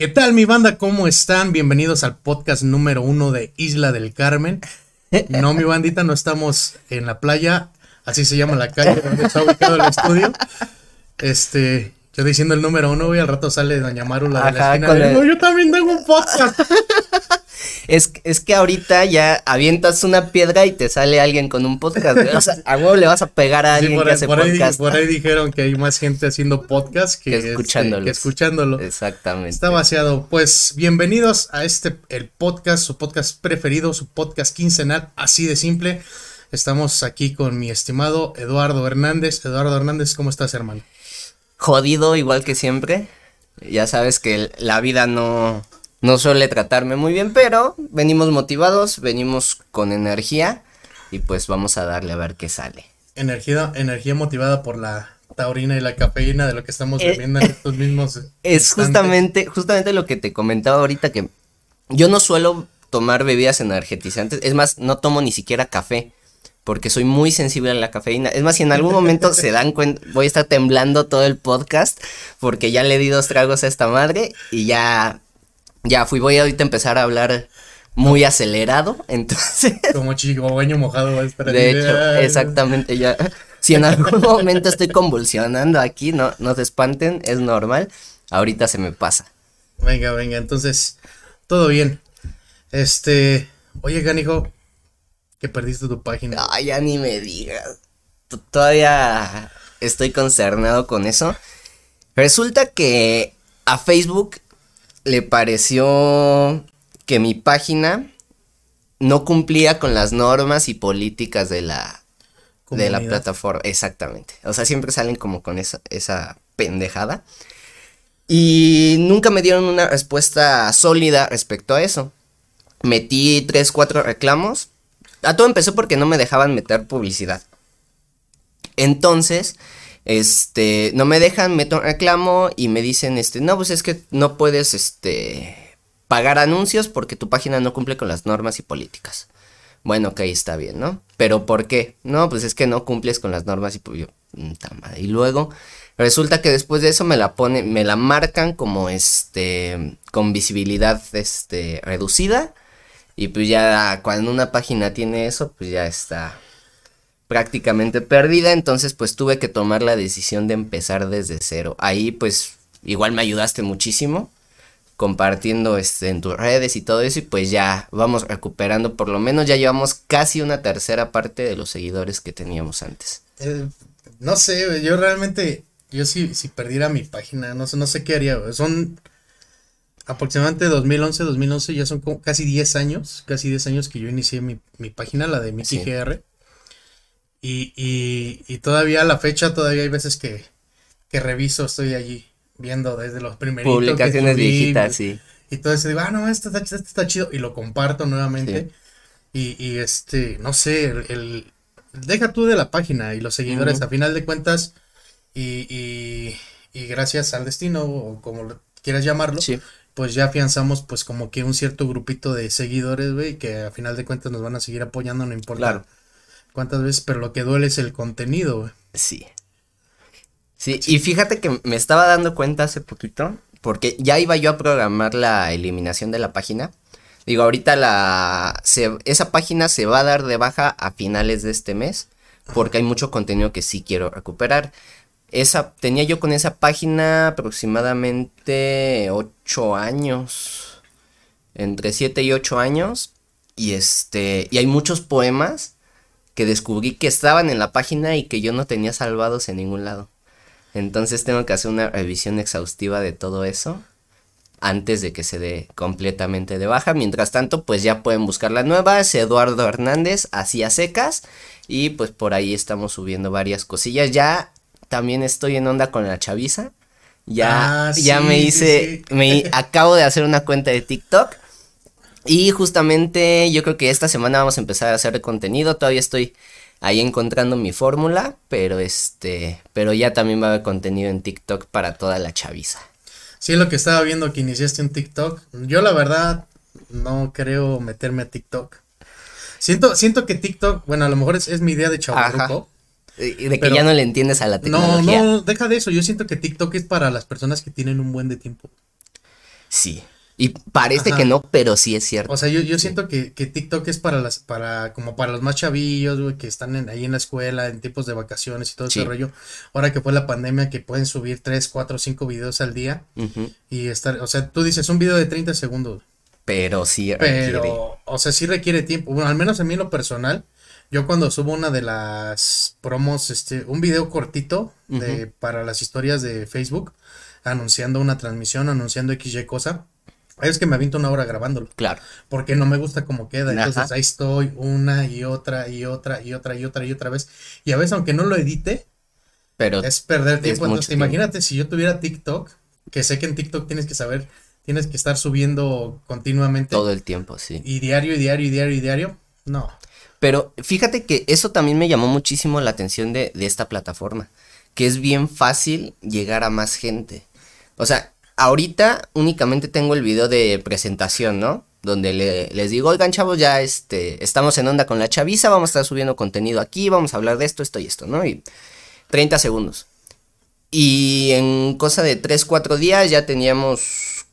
¿Qué tal mi banda? ¿Cómo están? Bienvenidos al podcast número uno de Isla del Carmen. No, mi bandita, no estamos en la playa, así se llama la calle donde está ubicado el estudio. Este, yo diciendo el número uno, y al rato sale Doña Maru la de la esquina. yo también tengo un podcast. Es, es que ahorita ya avientas una piedra y te sale alguien con un podcast. O sea, a huevo le vas a pegar a alguien que hace podcast. por ahí dijeron que hay más gente haciendo podcast que, este, escuchándolo. Exactamente. Está vaciado. Pues bienvenidos a este, el podcast, su podcast preferido, su podcast quincenal, así de simple. Estamos aquí con mi estimado Eduardo Hernández. Eduardo Hernández, ¿cómo estás, hermano? Jodido, igual que siempre. Ya sabes que la vida no, no suele tratarme muy bien, pero venimos motivados, venimos con energía y pues vamos a darle a ver qué sale. Energía, energía motivada por la taurina y la cafeína de lo que estamos eh, bebiendo en estos mismos. Es justamente, justamente lo que te comentaba ahorita que yo no suelo tomar bebidas energetizantes, es más, no tomo ni siquiera café porque soy muy sensible a la cafeína. Es más, si en algún momento se dan cuenta, voy a estar temblando todo el podcast porque ya le di dos tragos a esta madre y ya ya fui, voy a ahorita empezar a hablar muy acelerado, entonces. Como baño mojado va a estar De hecho, exactamente, ya. Si en algún momento estoy convulsionando aquí, no, no se espanten, es normal. Ahorita se me pasa. Venga, venga, entonces, todo bien. Este, oye, Ganijo, que perdiste tu página. Ay, ya ni me digas. Todavía estoy concernado con eso. Resulta que a Facebook le pareció que mi página no cumplía con las normas y políticas de la, de la plataforma. Exactamente. O sea, siempre salen como con esa, esa pendejada. Y nunca me dieron una respuesta sólida respecto a eso. Metí tres, cuatro reclamos. A todo empezó porque no me dejaban meter publicidad. Entonces, este, no me dejan, meto un reclamo y me dicen, este, no, pues es que no puedes, este, pagar anuncios porque tu página no cumple con las normas y políticas. Bueno, ok, está bien, ¿no? Pero ¿por qué? No, pues es que no cumples con las normas y yo, Y luego resulta que después de eso me la pone, me la marcan como este, con visibilidad, este, reducida. Y pues ya cuando una página tiene eso, pues ya está prácticamente perdida, entonces pues tuve que tomar la decisión de empezar desde cero. Ahí pues igual me ayudaste muchísimo compartiendo este en tus redes y todo eso. Y pues ya vamos recuperando. Por lo menos ya llevamos casi una tercera parte de los seguidores que teníamos antes. Eh, no sé, yo realmente yo si, si perdiera mi página, no sé, no sé qué haría, son aproximadamente 2011, 2011, ya son casi 10 años, casi 10 años que yo inicié mi, página, la de mi GR. Y, y, y todavía a la fecha, todavía hay veces que, que reviso, estoy allí viendo desde los primeros Publicaciones viejitas, sí. Y todo eso digo, ah, no, esto está, está chido. Y lo comparto nuevamente. Y, y este, no sé, el, deja tú de la página y los seguidores, a final de cuentas, y, y, y, gracias al destino, o como quieras llamarlo, pues ya afianzamos pues como que un cierto grupito de seguidores, güey, que a final de cuentas nos van a seguir apoyando, no importa. Claro cuántas veces, pero lo que duele es el contenido, Sí. Sí, y fíjate que me estaba dando cuenta hace poquito, porque ya iba yo a programar la eliminación de la página. Digo, ahorita la esa página se va a dar de baja a finales de este mes, porque hay mucho contenido que sí quiero recuperar. Esa, tenía yo con esa página aproximadamente 8 años, entre 7 y 8 años, y este, y hay muchos poemas que descubrí que estaban en la página y que yo no tenía salvados en ningún lado. Entonces tengo que hacer una revisión exhaustiva de todo eso antes de que se dé completamente de baja. Mientras tanto, pues ya pueden buscar la nueva, es Eduardo Hernández, así a secas. Y pues por ahí estamos subiendo varias cosillas. Ya también estoy en onda con la chaviza. Ya, ah, ya me hice, me acabo de hacer una cuenta de TikTok. Y justamente yo creo que esta semana vamos a empezar a hacer contenido. Todavía estoy ahí encontrando mi fórmula, pero este, pero ya también va a haber contenido en TikTok para toda la chaviza. Sí, lo que estaba viendo que iniciaste en TikTok. Yo la verdad no creo meterme a TikTok. Siento, siento que TikTok, bueno, a lo mejor es, mi idea de Y de que ya no le entiendes a la tecnología. No, no, deja de eso. Yo siento que TikTok es para las personas que tienen un buen de tiempo. Sí. Y parece que no, pero sí es cierto. O sea, yo, yo siento que, que, TikTok es para las, para, como para los más chavillos, güey, que están ahí en la escuela, en tiempos de vacaciones y todo ese rollo. Ahora que fue la pandemia, que pueden subir 3, 4, 5 videos al día. Y estar, o sea, tú dices un video de 30 segundos. Pero sí Pero, o sea, sí requiere tiempo. Bueno, al menos a mí lo personal. Yo cuando subo una de las promos, este, un video cortito de, para las historias de Facebook, anunciando una transmisión, anunciando XY cosa es que me aviento una hora grabándolo. Claro. Porque no me gusta cómo queda. Entonces ahí estoy una y otra y otra y otra y otra y otra vez. Y a veces, aunque no lo edite, pero es perder tiempo. Entonces, imagínate si yo tuviera TikTok, que sé que en TikTok tienes que saber, tienes que estar subiendo continuamente. Todo el tiempo, sí. Y diario y diario y diario y diario. No. Pero fíjate que eso también me llamó muchísimo la atención de, esta plataforma. Que es bien fácil llegar a más gente. O sea, ahorita únicamente tengo el video de presentación, ¿no? Donde les digo, oigan chavos, ya este, estamos en onda con la chaviza, vamos a estar subiendo contenido aquí, vamos a hablar de esto, esto y esto, ¿no? Y 30 segundos. Y en cosa de 3, 4 días ya teníamos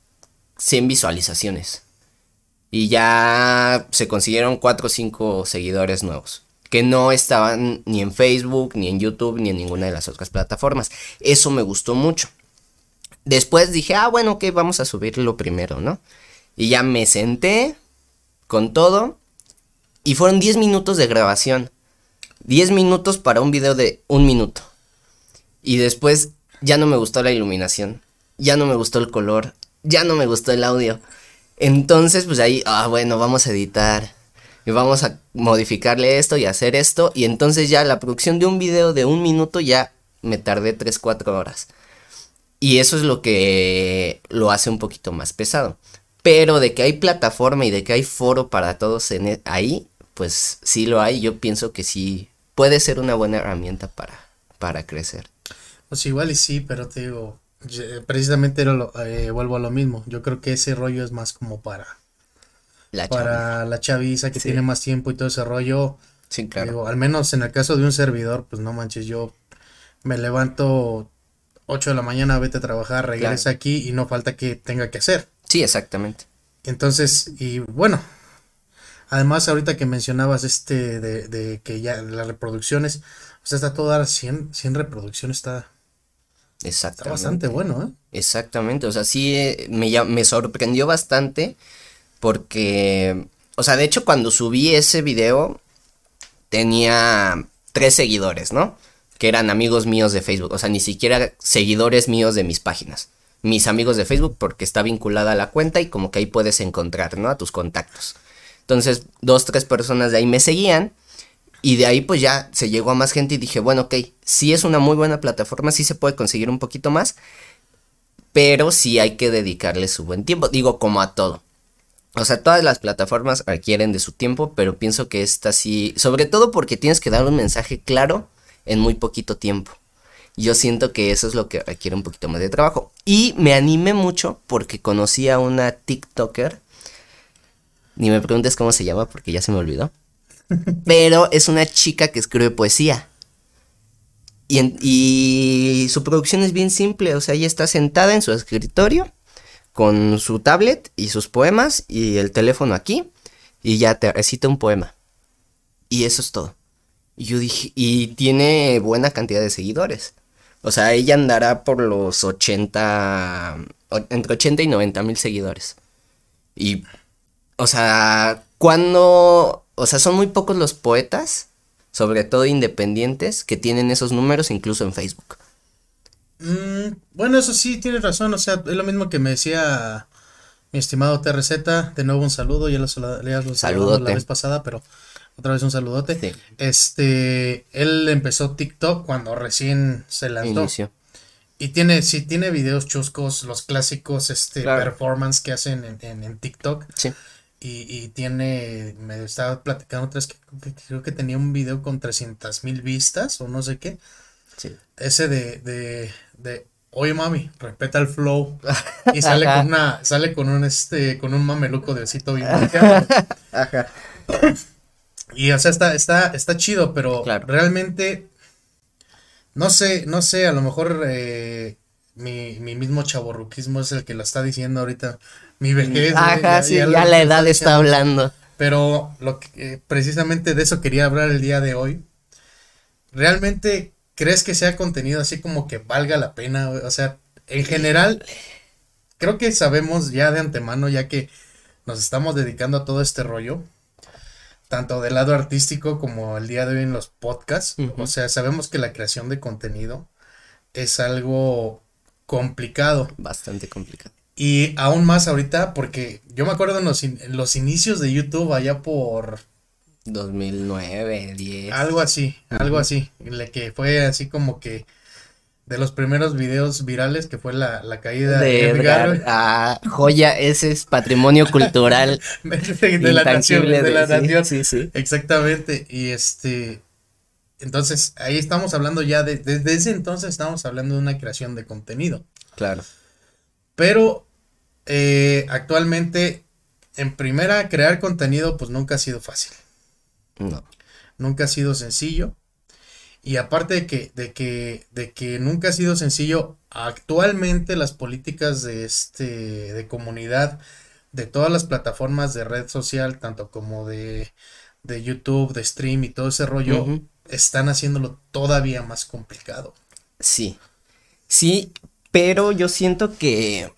100 visualizaciones. Y ya se consiguieron 4 o 5 seguidores nuevos. Que no estaban ni en Facebook, ni en YouTube, ni en ninguna de las otras plataformas. Eso me gustó mucho. Después dije, ah, bueno, ok, vamos a subirlo primero, ¿no? Y ya me senté con todo. Y fueron 10 minutos de grabación. 10 minutos para un video de un minuto. Y después ya no me gustó la iluminación. Ya no me gustó el color. Ya no me gustó el audio. Entonces, pues ahí, ah, bueno, vamos a editar. Y vamos a modificarle esto y hacer esto. Y entonces ya la producción de un video de un minuto ya me tardé 3, 4 horas. Y eso es lo que lo hace un poquito más pesado. Pero de que hay plataforma y de que hay foro para todos en e, ahí, pues sí lo hay. Yo pienso que sí puede ser una buena herramienta para, para crecer. Pues igual y sí, pero te digo, precisamente lo, eh, vuelvo a lo mismo. Yo creo que ese rollo es más como para la para la chaviza que tiene más tiempo y todo ese rollo. Sí, claro. al menos en el caso de un servidor, pues no manches, yo me levanto 8 de la mañana, vete a trabajar, regresa aquí y no falta que tenga que hacer. Sí, exactamente. Entonces, y bueno, además ahorita que mencionabas este de, de que ya las reproducciones, o sea, está toda 100, 100 reproducciones, está, está bastante bueno, ¿eh? Exactamente, o sea, sí eh, me, me sorprendió bastante porque, o sea, de hecho cuando subí ese video tenía tres seguidores, ¿no? que eran amigos míos de Facebook, o sea, ni siquiera seguidores míos de mis páginas. Mis amigos de Facebook porque está vinculada a la cuenta y como que ahí puedes encontrar, ¿no? A tus contactos. Entonces, dos, tres personas de ahí me seguían y de ahí pues ya se llegó a más gente y dije, bueno, ok, sí es una muy buena plataforma, sí se puede conseguir un poquito más, pero sí hay que dedicarle su buen tiempo, digo como a todo. O sea, todas las plataformas requieren de su tiempo, pero pienso que esta sí, sobre todo porque tienes que dar un mensaje claro en muy poquito tiempo. Yo siento que eso es lo que requiere un poquito más de trabajo. Y me animé mucho porque conocí a una TikToker. Ni me preguntes cómo se llama porque ya se me olvidó. Pero es una chica que escribe poesía. Y, y, su producción es bien simple. O sea, ella está sentada en su escritorio con su tablet y sus poemas y el teléfono aquí. Y ya te recita un poema. Y eso es todo. Y yo dije, y tiene buena cantidad de seguidores. O sea, ella andará por los 80, entre 80 y 90 mil seguidores. Y, o sea, cuando, o sea, son muy pocos los poetas, sobre todo independientes, que tienen esos números incluso en Facebook. Mm, bueno, eso sí, tienes razón, o sea, es lo mismo que me decía mi estimado TRZ, de nuevo un saludo, ya lo, ya lo la vez pasada, pero otra vez un saludote. Este, él empezó TikTok cuando recién se lanzó. Y tiene, sí, tiene videos chuscos, los clásicos, este, performance que hacen en, TikTok. Sí. Y, tiene, me estaba platicando otra vez que, creo que tenía un video con 300 mil vistas o no sé qué. Sí. Ese de, de, de, oye mami, respeta el flow. y sale con una, sale con un, este, con un mameluco de osito bien Ajá. Y o sea, está, está, está chido, pero realmente no sé, no sé, a lo mejor eh, mi, mi mismo chaborruquismo es el que lo está diciendo ahorita. Mi vejez. Ajá, sí, ya, la edad está hablando. Pero lo que, eh, precisamente de eso quería hablar el día de hoy. ¿Realmente crees que sea contenido así como que valga la pena? O sea, en general, creo que sabemos ya de antemano, ya que nos estamos dedicando a todo este rollo, tanto del lado artístico como el día de hoy en los podcasts. O sea, sabemos que la creación de contenido es algo complicado. Bastante complicado. Y aún más ahorita, porque yo me acuerdo en los, los inicios de YouTube, allá por 2009, 10. Algo así, algo así. Le que fue así como que de los primeros videos virales que fue la, caída de, Edgar. Ah, joya, ese es patrimonio cultural. de, la nación, de, la nación. Sí, sí. Exactamente. Y este, entonces ahí estamos hablando ya de, desde ese entonces estamos hablando de una creación de contenido. Claro. Pero eh, actualmente, en primera, crear contenido pues nunca ha sido fácil. No. Nunca ha sido sencillo. Y aparte de que, de que, de que nunca ha sido sencillo, actualmente las políticas de este, de comunidad, de todas las plataformas de red social, tanto como de, de YouTube, de stream y todo ese rollo, están haciéndolo todavía más complicado. Sí. Sí, pero yo siento que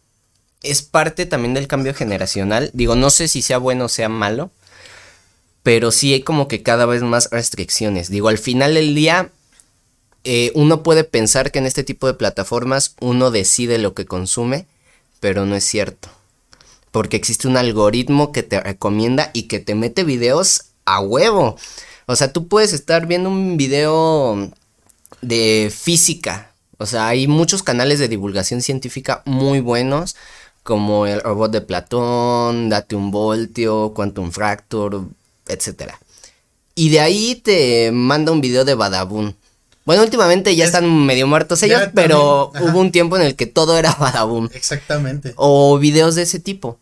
es parte también del cambio generacional. Digo, no sé si sea bueno o sea malo, pero sí hay como que cada vez más restricciones. Digo, al final del día, eh, uno puede pensar que en este tipo de plataformas uno decide lo que consume, pero no es cierto. Porque existe un algoritmo que te recomienda y que te mete videos a huevo. O sea, tú puedes estar viendo un video de física. O sea, hay muchos canales de divulgación científica muy buenos como el robot de Platón, Date un voltio, Quantum Fracture, etc. Y de ahí te manda un video de Badabun. Bueno, últimamente ya están medio muertos ellos, pero hubo un tiempo en el que todo era Badabun. Exactamente. O videos de ese tipo.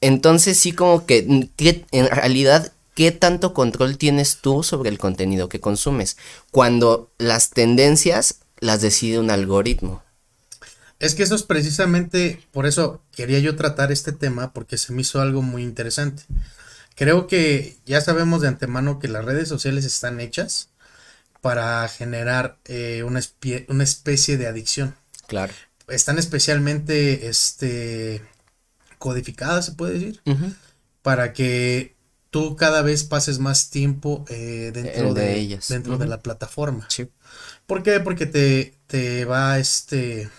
Entonces sí como que, que en realidad, ¿qué tanto control tienes tú sobre el contenido que consumes? Cuando las tendencias las decide un algoritmo. Es que eso es precisamente, por eso quería yo tratar este tema, porque se me hizo algo muy interesante. Creo que ya sabemos de antemano que las redes sociales están hechas para generar eh, una, una, especie de adicción. Claro. Están especialmente este, codificadas, se puede decir, para que tú cada vez pases más tiempo eh, dentro de, ellas. Dentro de la plataforma. Sí. ¿Por qué? Porque te, te va este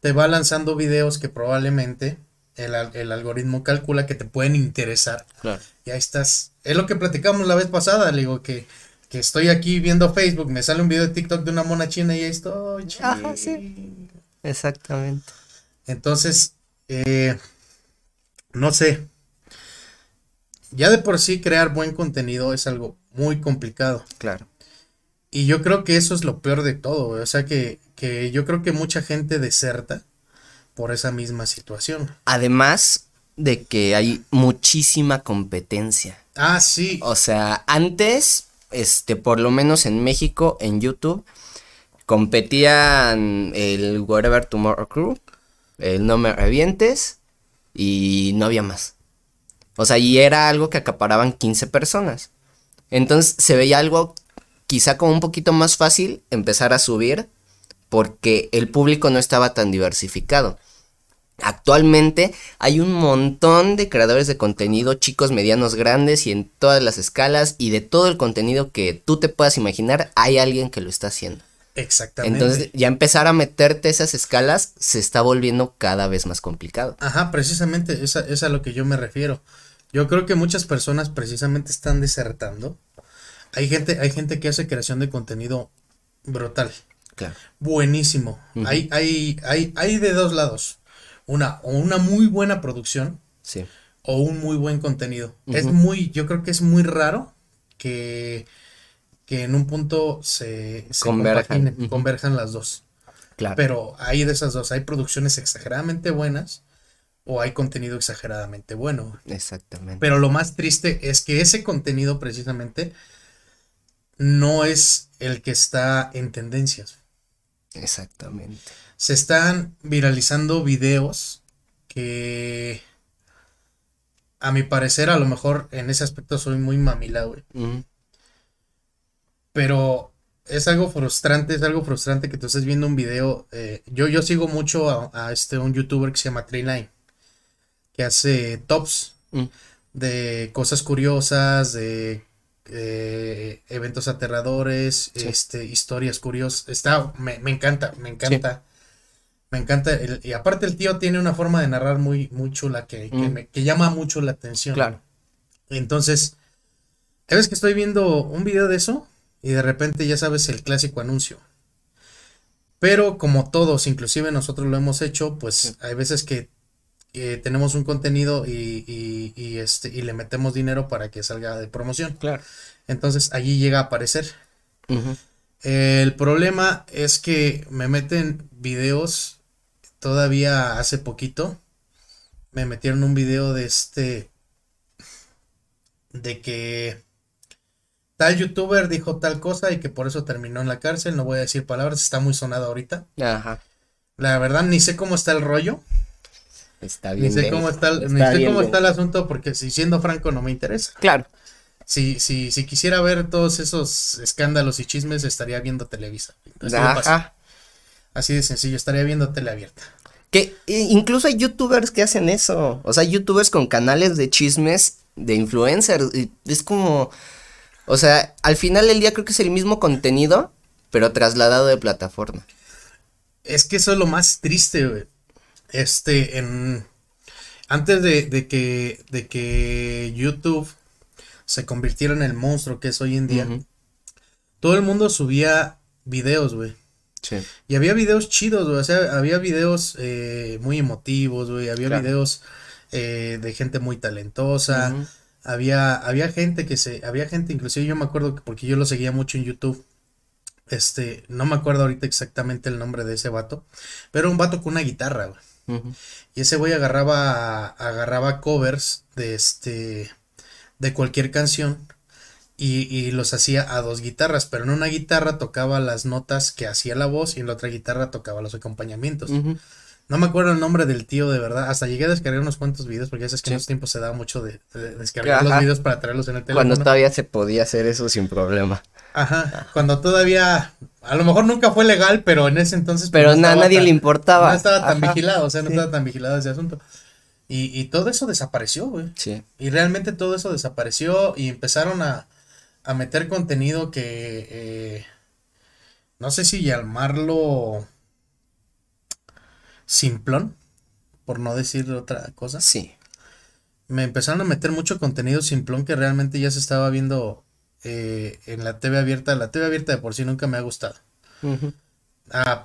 te va lanzando videos que probablemente el, algoritmo calcula que te pueden interesar. Claro. Y ahí estás. Es lo que platicamos la vez pasada, le digo que, que estoy aquí viendo Facebook, me sale un video de TikTok de una mona china y ahí estoy. Ajá, sí. Exactamente. Entonces, eh, no sé. Ya de por sí crear buen contenido es algo muy complicado. Claro. Y yo creo que eso es lo peor de todo, O sea que, que yo creo que mucha gente deserta por esa misma situación. Además de que hay muchísima competencia. Ah, sí. O sea, antes, este, por lo menos en México, en YouTube, competían el Whatever Tomorrow Crew, el No Me Revientes, y no había más. O sea, y era algo que acaparaban 15 personas. Entonces se veía algo quizá como un poquito más fácil empezar a subir porque el público no estaba tan diversificado. Actualmente hay un montón de creadores de contenido, chicos, medianos, grandes y en todas las escalas y de todo el contenido que tú te puedas imaginar, hay alguien que lo está haciendo. Exactamente. Entonces ya empezar a meterte esas escalas se está volviendo cada vez más complicado. Ajá, precisamente, esa es a lo que yo me refiero. Yo creo que muchas personas precisamente están desertando hay gente, hay gente que hace creación de contenido brutal. Claro. Buenísimo. hay, hay, hay, hay de dos lados. Una, o una muy buena producción. Sí. O un muy buen contenido. Es muy, yo creo que es muy raro que, que en un punto se, converjan. converjan las dos. Claro. Pero hay de esas dos. Hay producciones exageradamente buenas o hay contenido exageradamente bueno. Exactamente. Pero lo más triste es que ese contenido precisamente no es el que está en tendencias. Exactamente. Se están viralizando videos que a mi parecer a lo mejor en ese aspecto soy muy mamila, güey. Pero es algo frustrante, es algo frustrante que tú estés viendo un video. Eh, yo, yo sigo mucho a, este un youtuber que se llama Treeline, que hace tops mm. de cosas curiosas, de eh, eventos aterradores, este, historias curiosas. Está, me, encanta, me encanta. Me encanta. y aparte el tío tiene una forma de narrar muy, muy chula que, mm. que, llama mucho la atención. Claro. Entonces, ¿sabes que estoy viendo un video de eso? Y de repente ya sabes el clásico anuncio. Pero como todos, inclusive nosotros lo hemos hecho, pues hay veces que tenemos un contenido y, este, y le metemos dinero para que salga de promoción. Claro. Entonces allí llega a aparecer. El problema es que me meten videos todavía hace poquito. Me metieron un video de este. De que tal youtuber dijo tal cosa y que por eso terminó en la cárcel. No voy a decir palabras, está muy sonado ahorita. Ajá. La verdad, ni sé cómo está el rollo. Está bien. Ni sé cómo está, el, cómo está el asunto porque si siendo franco no me interesa. Claro. Si, si, si quisiera ver todos esos escándalos y chismes estaría viendo Televisa. Así, de sencillo, estaría viendo tele abierta. Que incluso hay youtubers que hacen eso. O sea, youtubers con canales de chismes de influencers. Es como. O sea, al final del día creo que es el mismo contenido, pero trasladado de plataforma. Es que eso es lo más triste, güey este, en, antes de, que, de que YouTube se convirtiera en el monstruo que es hoy en día, todo el mundo subía videos, güey. Sí. Y había videos chidos, güey. O sea, había videos eh, muy emotivos, güey. Había videos eh, de gente muy talentosa. Había, había gente que se, había gente, inclusive yo me acuerdo que porque yo lo seguía mucho en YouTube. Este, no me acuerdo ahorita exactamente el nombre de ese vato, pero un vato con una guitarra, güey. Y ese güey agarraba, agarraba covers de este, de cualquier canción y, los hacía a dos guitarras, pero en una guitarra tocaba las notas que hacía la voz y en la otra guitarra tocaba los acompañamientos. No me acuerdo el nombre del tío de verdad. Hasta llegué a descargar unos cuantos videos porque ya sabes que en esos tiempos se daba mucho de, descargar los videos para traerlos en el teléfono. Cuando todavía se podía hacer eso sin problema. Ajá, cuando todavía, a lo mejor nunca fue legal, pero en ese entonces. Pues, pero a nadie le importaba. No estaba tan vigilado, o sea, no estaba tan vigilado ese asunto. Y, y todo eso desapareció, güey. Sí. Y realmente todo eso desapareció y empezaron a, a meter contenido que, eh, no sé si llamarlo simplón, por no decir otra cosa. Sí. Me empezaron a meter mucho contenido simplón que realmente ya se estaba viendo eh, en la TV abierta. La TV abierta de por sí nunca me ha gustado.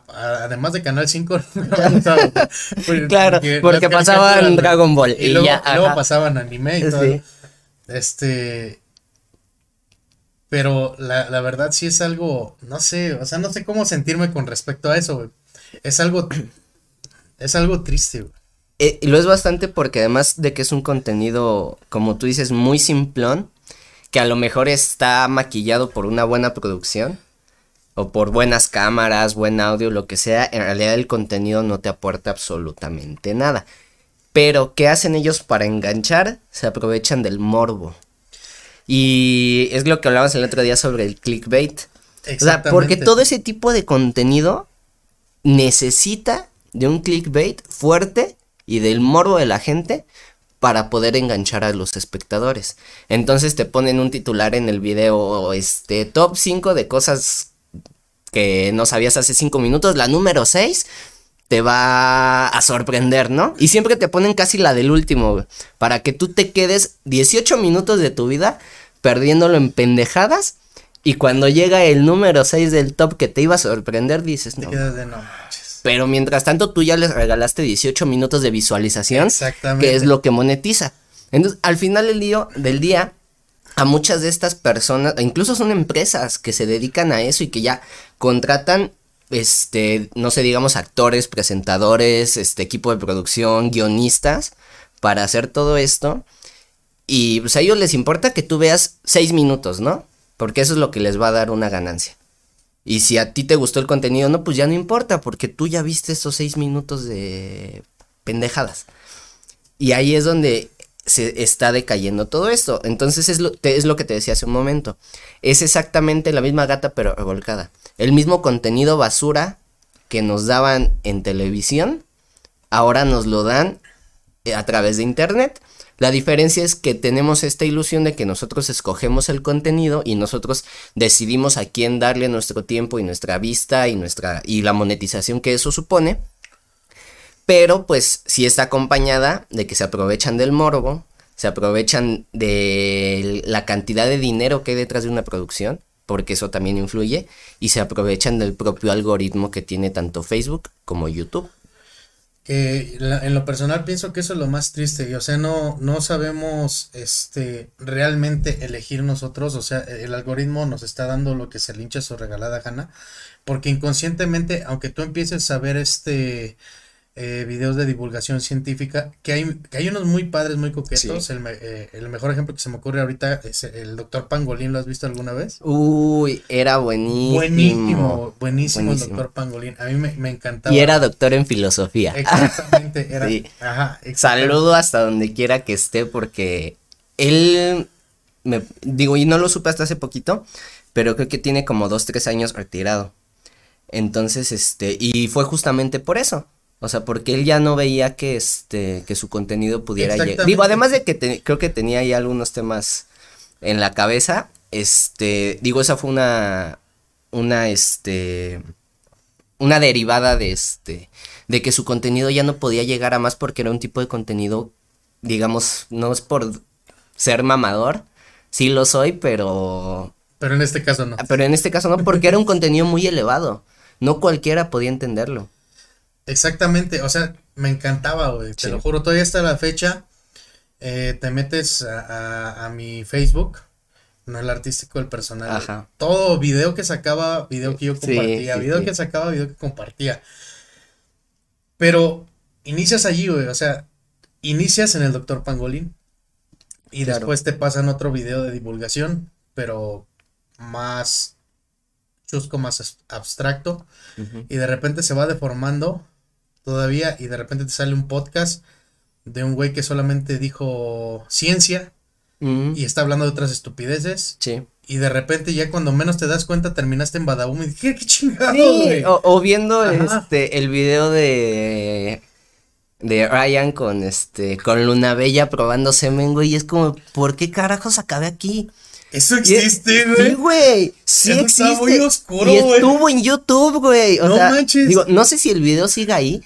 además de Canal 5, claro, porque, pasaban Dragon Ball. Y, luego, pasaban anime y todo. Este. Pero la, la, verdad sí es algo, no sé, o sea, no sé cómo sentirme con respecto a eso, Es algo es algo triste, eh, y lo es bastante porque además de que es un contenido, como tú dices, muy simplón, que a lo mejor está maquillado por una buena producción o por buenas cámaras, buen audio, lo que sea, en realidad el contenido no te aporta absolutamente nada. Pero, ¿qué hacen ellos para enganchar? Se aprovechan del morbo. Y es lo que hablábamos el otro día sobre el clickbait. O sea, porque todo ese tipo de contenido necesita de un clickbait fuerte y del morbo de la gente para poder enganchar a los espectadores. Entonces te ponen un titular en el video, este, top 5 de cosas que no sabías hace 5 minutos, la número 6 te va a sorprender, ¿no? Y siempre te ponen casi la del último, para que tú te quedes 18 minutos de tu vida perdiéndolo en pendejadas y cuando llega el número 6 del top que te iba a sorprender, dices, no. de no. Pero mientras tanto tú ya les regalaste 18 minutos de visualización, Exactamente. que es lo que monetiza. Entonces, al final del día, del día, a muchas de estas personas, incluso son empresas que se dedican a eso y que ya contratan, este, no sé, digamos, actores, presentadores, este, equipo de producción, guionistas, para hacer todo esto. Y pues a ellos les importa que tú veas 6 minutos, ¿no? Porque eso es lo que les va a dar una ganancia. Y si a ti te gustó el contenido, no, pues ya no importa, porque tú ya viste esos seis minutos de pendejadas. Y ahí es donde se está decayendo todo esto. Entonces es lo, es lo que te decía hace un momento. Es exactamente la misma gata pero revolcada. El mismo contenido basura que nos daban en televisión, ahora nos lo dan eh, a través de internet. La diferencia es que tenemos esta ilusión de que nosotros escogemos el contenido y nosotros decidimos a quién darle nuestro tiempo y nuestra vista y nuestra y la monetización que eso supone. Pero pues sí está acompañada de que se aprovechan del morbo, se aprovechan de la cantidad de dinero que hay detrás de una producción, porque eso también influye, y se aprovechan del propio algoritmo que tiene tanto Facebook como YouTube. En lo personal pienso que eso es lo más triste, o sea, no, no sabemos este realmente elegir nosotros, o sea, el algoritmo nos está dando lo que se le hincha su regalada gana, porque inconscientemente, aunque tú empieces a ver este eh, videos de divulgación científica, que hay, que hay unos muy padres, muy coquetos. Eh, el, mejor ejemplo que se me ocurre ahorita es el doctor Pangolín, ¿lo has visto alguna vez? Uy, era buenísimo. Buenísimo, buenísimo, el doctor Pangolín. A mí me, encantaba. Y era doctor en filosofía. Exactamente, era. Ajá, Saludo hasta donde quiera que esté porque él, me, digo, y no lo supe hasta hace poquito, pero creo que tiene como dos, tres años retirado. Entonces, este, y fue justamente por eso. O sea, porque él ya no veía que este que su contenido pudiera llegar. Digo, además de que creo que tenía ahí algunos temas en la cabeza, este, digo, esa fue una una este una derivada de este de que su contenido ya no podía llegar a más porque era un tipo de contenido digamos, no es por ser mamador, sí lo soy, pero pero en este caso no. Pero en este caso no porque era un contenido muy elevado. No cualquiera podía entenderlo. Exactamente, o sea, me encantaba, güey, te lo juro, todavía está la fecha. Eh, te metes a, mi Facebook, no el artístico, el personal. Ajá. Todo video que sacaba, video que yo compartía, video que sacaba, video que compartía. Pero inicias allí, güey, o sea, inicias en el doctor Pangolín y después te pasan otro video de divulgación, pero más chusco, más abstracto, y de repente se va deformando todavía y de repente te sale un podcast de un güey que solamente dijo ciencia y está hablando de otras estupideces. Sí. Y de repente ya cuando menos te das cuenta terminaste en Badaum y dije, qué chingado, o, viendo este el video de de Ryan con este con Luna Bella probando semen, güey, y es como, ¿por qué carajos acabé aquí? Eso existe, güey. Sí, güey. Sí existe. Está muy oscuro, y estuvo en YouTube, güey. no manches. Digo, no sé si el video sigue ahí,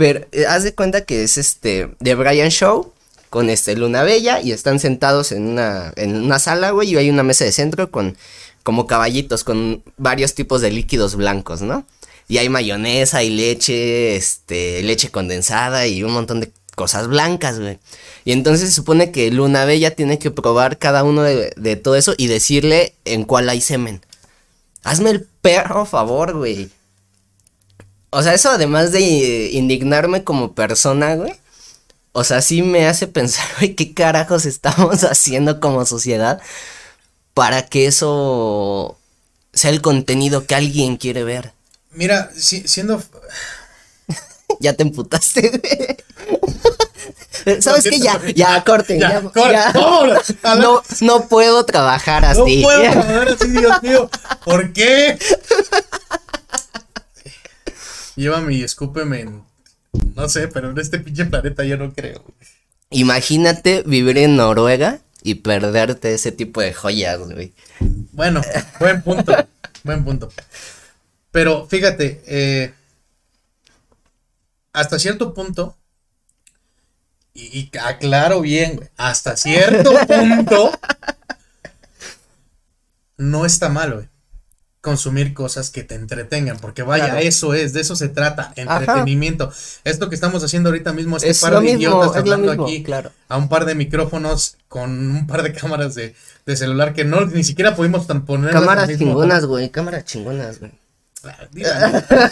pero eh, haz de cuenta que es este de Brian Show con este Luna Bella y están sentados en una, en una sala, güey, y hay una mesa de centro con como caballitos con varios tipos de líquidos blancos, ¿no? Y hay mayonesa y leche, este, leche condensada y un montón de cosas blancas, güey. Y entonces se supone que Luna Bella tiene que probar cada uno de, de todo eso y decirle en cuál hay semen. Hazme el perro favor, güey. O sea, eso además de indignarme como persona, güey. O sea, sí me hace pensar, güey, qué carajos estamos haciendo como sociedad para que eso sea el contenido que alguien quiere ver. Mira, siendo... ya te emputaste, güey. ¿Sabes qué? Ya, ya, corte. Ya, No, no puedo trabajar así. No puedo trabajar así, Dios mío. ¿Por qué? Llévame y escúpeme en. No sé, pero en este pinche planeta yo no creo. Imagínate vivir en Noruega y perderte ese tipo de joyas, güey. Bueno, buen punto. buen punto. Pero fíjate, eh, hasta cierto punto, y, y aclaro bien, güey, hasta cierto punto, no está mal, güey consumir cosas que te entretengan, porque vaya, eso es, de eso se trata, entretenimiento. Esto que estamos haciendo ahorita mismo, este es par de idiotas hablando aquí claro. a un par de micrófonos con un par de cámaras de, de celular que no ni siquiera pudimos poner. Cámaras chingonas, güey, cámaras chingonas, güey. Ah,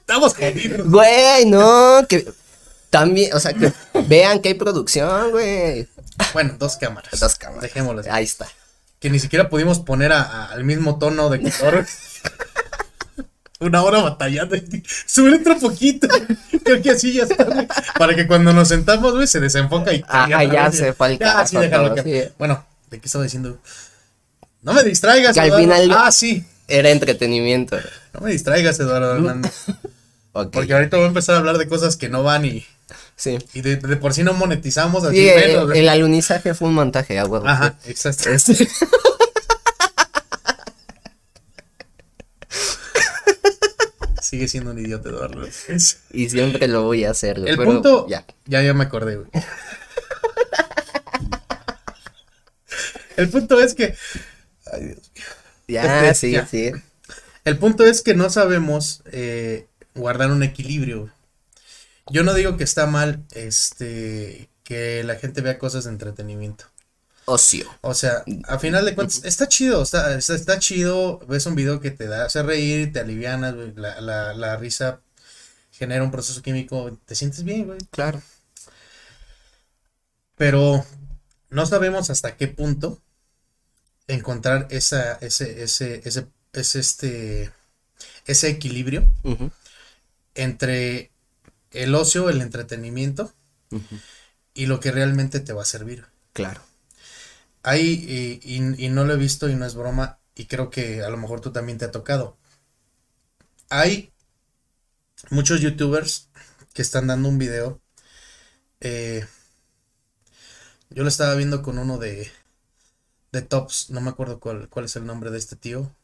estamos jodidos. Güey, no, que también, o sea, que vean que hay producción, güey. Bueno, dos cámaras. Dos cámaras. Dejémoslo Ahí está que ni siquiera pudimos poner al mismo tono de color. una hora batallando. Sube otro poquito. Creo que así ya está, güey. Para que cuando nos sentamos, güey, se desenfoca y. Ah, ya, se Ya, carajo sí, déjalo todo, que- sí. Bueno, ¿de qué estaba diciendo? No me distraigas, Que al final- Ah, sí. Era entretenimiento. No me distraigas, Eduardo Hernández. Porque ahorita voy a empezar a hablar de cosas que no van y, Sí. y de, de por sí no monetizamos. Así Sí, menos, güey. el alunizaje fue un montaje, a huevo. Ajá, exacto. Sí. Sigue siendo un idiota, Eduardo. Y siempre lo voy a hacer. El pero punto. Ya. Ya. ya, me acordé, güey. El punto es que. Ay, Dios mío. Ya, Este, sí, ya. sí. El punto es que no sabemos eh, guardar un equilibrio. Yo no digo que está mal este que la gente vea cosas de entretenimiento. Ocio. O sea, a final de cuentas, está chido, está, está, está chido, ves un video que te da, hace reír, te alivianas, güey, la, la, la risa genera un proceso químico, te sientes bien, güey. Claro. Pero no sabemos hasta qué punto encontrar esa, ese, ese, ese, ese, este, ese equilibrio entre el ocio, el entretenimiento y lo que realmente te va a servir. Claro. Hay, y, y- y no lo he visto y no es broma, y creo que a lo mejor tú también te ha tocado. Hay muchos youtubers que están dando un video. eh, yo lo estaba viendo con uno de, de Tops, no me acuerdo cuál, cuál es el nombre de este tío,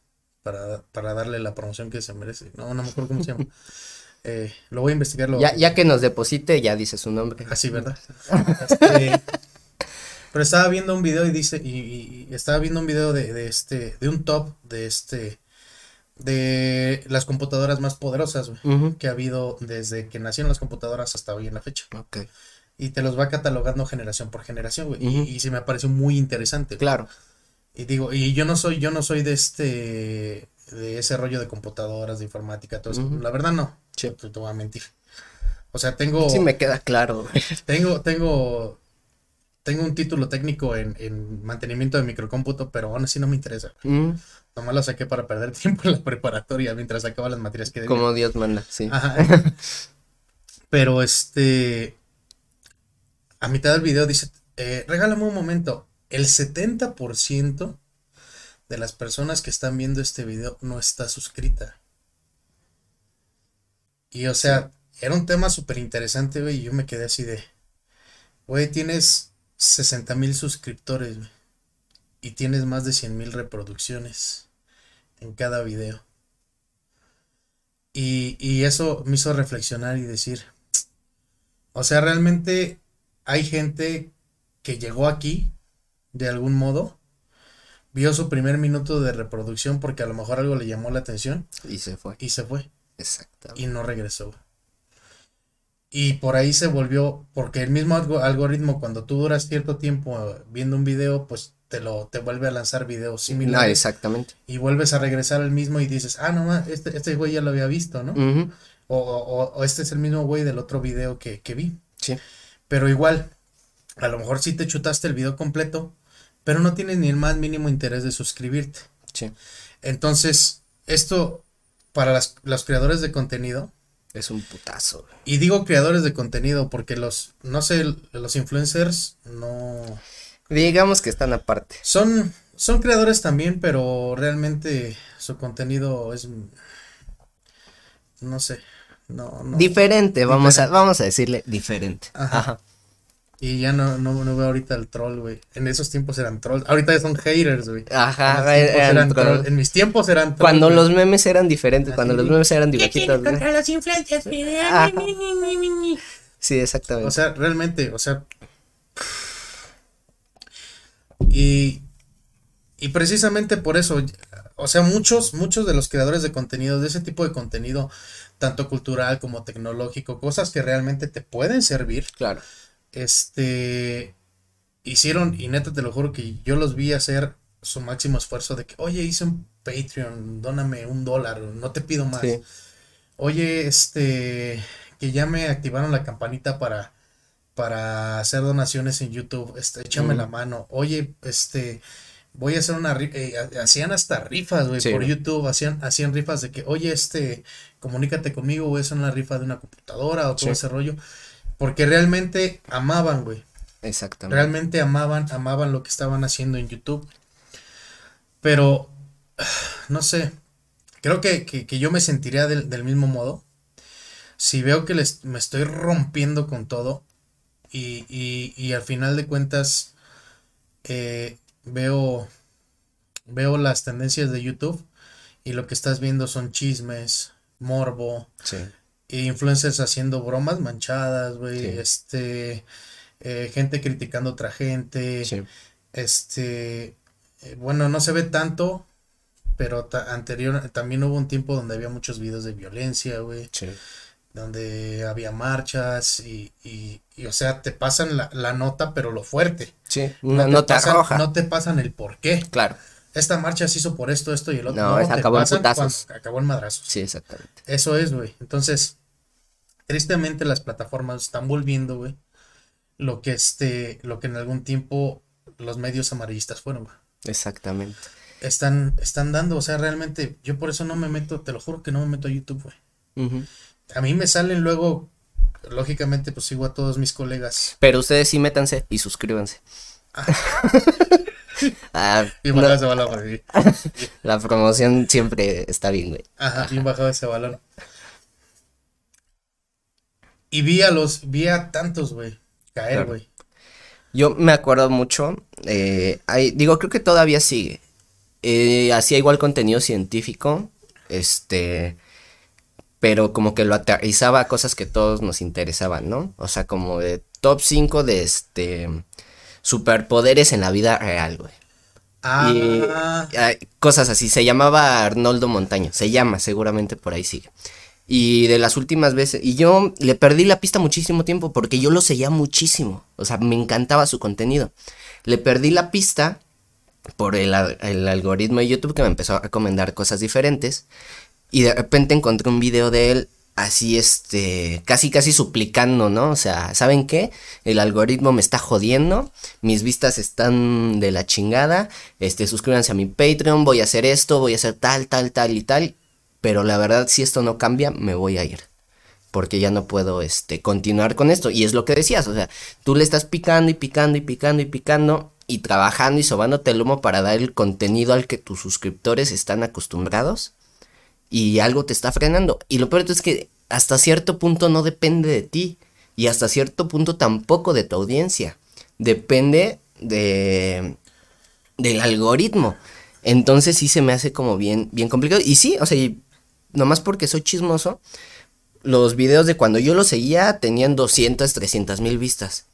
para, para darle la promoción que se merece. No, no me acuerdo cómo se llama. Eh, lo voy a investigar. lo- Ya, ya que nos deposite, ya dice su nombre. Así, ¿verdad? Este, pero estaba viendo un video y dice, y, estaba viendo un video de, de este, de un top de este, de las computadoras más poderosas, que ha habido desde que nacieron las computadoras hasta hoy en la fecha. Ok. Y te los va catalogando generación por generación, güey. Y, y se me pareció muy interesante. Claro. Y digo, y yo no soy, yo no soy de este, de ese rollo de computadoras, de informática, todo eso. La verdad no. Sí. Te, te voy a mentir. O sea, tengo. Sí me queda claro. Tengo, tengo, tengo un título técnico en, en mantenimiento de microcómputo, pero aún así no me interesa. Mm, Nomás lo saqué para perder tiempo en la preparatoria mientras sacaba las materias que debía. como Dios manda, sí. Ajá. Pero este, a mitad del video dice, eh, regálame un momento, el 70% de las personas que están viendo este video no está suscrita. Y o sea, era un tema súper interesante, güey, y yo me quedé así de, güey, tienes 60 mil suscriptores, güey, y tienes más de 100 mil reproducciones en cada video. Y, y eso me hizo reflexionar y decir, o sea, realmente hay gente que llegó aquí de algún modo, vio su primer minuto de reproducción porque a lo mejor algo le llamó la atención Y se fue. y se fue Exactamente. y no regresó. Y por ahí se volvió, porque el mismo algo- algoritmo, cuando tú duras cierto tiempo eh, viendo un video, pues te lo te vuelve a lanzar videos No, similares exactamente. y vuelves a regresar al mismo y dices, ah, no, este, este güey ya lo había visto, ¿no? O, o- o este es el mismo güey del otro video que, que vi. Sí. Pero igual, a lo mejor sí te chutaste el video completo, pero no tienes ni el más mínimo interés de suscribirte. Sí. Entonces, esto para las- los creadores de contenido, Es un putazo. güey. y digo creadores de contenido porque los, no sé, los influencers no... Digamos que están aparte. Son, son creadores también, pero realmente su contenido es... No sé, no, no. Diferente, vamos a, vamos a decirle diferente. Ajá. Ajá. Y ya no, no, no veo ahorita el troll, güey. En esos tiempos eran trolls. Ahorita ya son haters, güey. Ajá, En, eran eran troll. troll. En mis tiempos eran trolls. Cuando güey. los memes eran diferentes, cuando Así. los memes eran ¿Qué dibujitos. tienes güey. contra los influencers? Sí, exactamente. O sea, realmente, o sea. Y, y precisamente por eso, o sea, muchos, muchos de los creadores de contenido, de ese tipo de contenido, tanto cultural como tecnológico, cosas que realmente te pueden servir, claro. Este, hicieron, y neta te lo juro que yo los vi hacer su máximo esfuerzo de que, oye, hice un Patreon, dóname un dólar, no te pido más. Sí. Oye, este, que ya me activaron la campanita para, para hacer donaciones en YouTube, este, échame Mm. la mano. Oye, este, voy a hacer una, eh, hacían hasta rifas, güey, por YouTube, hacían, hacían rifas de que, oye, este, comunícate conmigo, voy a hacer una rifa de una computadora o todo ese rollo, porque realmente amaban, güey. Exactamente. Realmente amaban, amaban lo que estaban haciendo en YouTube. Pero, no sé, creo que, que, yo me sentiría del, del, mismo modo. Si veo que les, me estoy rompiendo con todo y, y, y al final de cuentas eh, veo, veo las tendencias de YouTube y lo que estás viendo son chismes, morbo, e influencers haciendo bromas manchadas, güey, este, eh, gente criticando a otra gente, este, eh, bueno, no se ve tanto, pero anterior también hubo un tiempo donde había muchos videos de violencia, güey. Donde había marchas y, y, o sea, te pasan la, la, nota, pero lo fuerte. Sí, una nota roja. No te pasan el por qué. Claro. Esta marcha se hizo por esto, esto y el otro. No, no acabó en putazos. Acabó en madrazos. Sí, exactamente. Eso es, güey. Entonces, tristemente las plataformas están volviendo, güey, lo que este, lo que en algún tiempo los medios amarillistas fueron, güey. Exactamente. Están, están dando, o sea, realmente, yo por eso no me meto, te lo juro que no me meto a YouTube, güey. A mí me salen luego, lógicamente, pues sigo a todos mis colegas. Pero ustedes sí métanse y suscríbanse. Ah. ah no. ese balón, güey. La promoción siempre está bien, güey. Ajá, bien bajado ese balón. Y vi a los, vi a tantos, güey, caer, güey. Yo me acuerdo mucho, eh, digo, creo que todavía sigue. Eh, hacía igual contenido científico, este, pero como que lo aterrizaba a cosas que todos nos interesaban, ¿no? O sea, como de top 5 de este superpoderes en la vida real, güey. Ah. Y, cosas así, se llamaba Arnoldo Montaño, se llama, seguramente por ahí sigue. Y de las últimas veces, y yo le perdí la pista muchísimo tiempo porque yo lo seguía muchísimo, o sea, me encantaba su contenido. Le perdí la pista por el, algoritmo de YouTube que me empezó a recomendar cosas diferentes y de repente encontré un video de él así este casi casi suplicando, ¿no? O sea, ¿saben qué? El algoritmo me está jodiendo, mis vistas están de la chingada, este suscríbanse a mi Patreon, voy a hacer esto, voy a hacer tal, tal, tal y tal pero la verdad si esto no cambia me voy a ir porque ya no puedo este continuar con esto y es lo que decías, o sea, tú le estás picando y picando y picando y picando y trabajando y sobándote el humo para dar el contenido al que tus suscriptores están acostumbrados y algo te está frenando y lo peor es que hasta cierto punto no depende de ti y hasta cierto punto tampoco de tu audiencia, depende de del algoritmo. Entonces sí se me hace como bien bien complicado y sí, o sea, nomás porque soy chismoso, los videos de cuando yo lo seguía tenían 200, 300 mil vistas.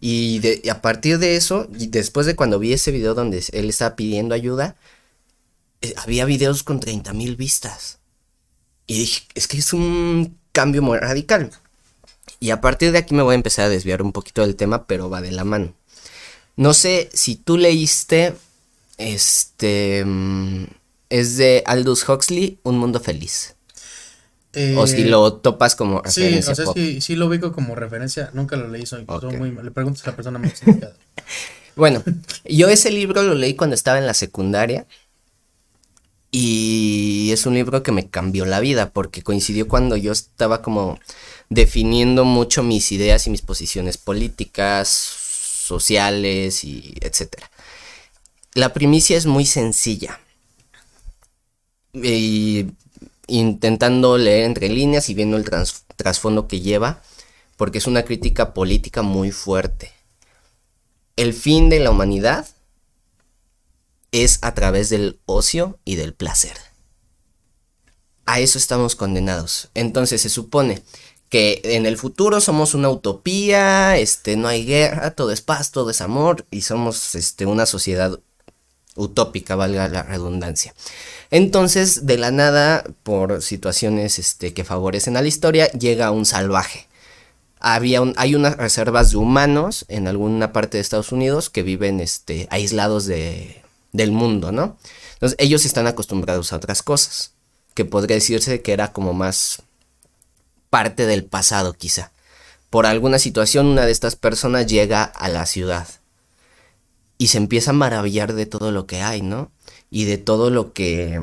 Y, a partir de eso, y después de cuando vi ese video donde él estaba pidiendo ayuda, eh, había videos con 30 mil vistas. Y dije, es que es un cambio muy radical. Y a partir de aquí me voy a empezar a desviar un poquito del tema, pero va de la mano. No sé si tú leíste, este, mm, es de Aldous Huxley, Un Mundo Feliz. o si eh, lo topas como referencia. Sí, o sea, sí, sí, lo ubico como referencia. Nunca lo leí, soy, muy, le preguntas a la persona más indicada. bueno, yo ese libro lo leí cuando estaba en la secundaria. Y es un libro que me cambió la vida porque coincidió cuando yo estaba como definiendo mucho mis ideas y mis posiciones políticas, sociales y etcétera. La primicia es muy sencilla y intentando leer entre líneas y viendo el trasfondo que lleva, porque es una crítica política muy fuerte. El fin de la humanidad es a través del ocio y del placer. A eso estamos condenados. Entonces se supone que en el futuro somos una utopía, este, no hay guerra, todo es paz, todo es amor y somos este, una sociedad utópica, valga la redundancia. Entonces, de la nada, por situaciones este, que favorecen a la historia, llega un salvaje. Había hay unas reservas de humanos en alguna parte de Estados Unidos que viven este, aislados de, del mundo, ¿no? Entonces, ellos están acostumbrados a otras cosas, que podría decirse que era como más parte del pasado, quizá. Por alguna situación, una de estas personas llega a la ciudad y se empieza a maravillar de todo lo que hay, ¿no? Y de todo lo que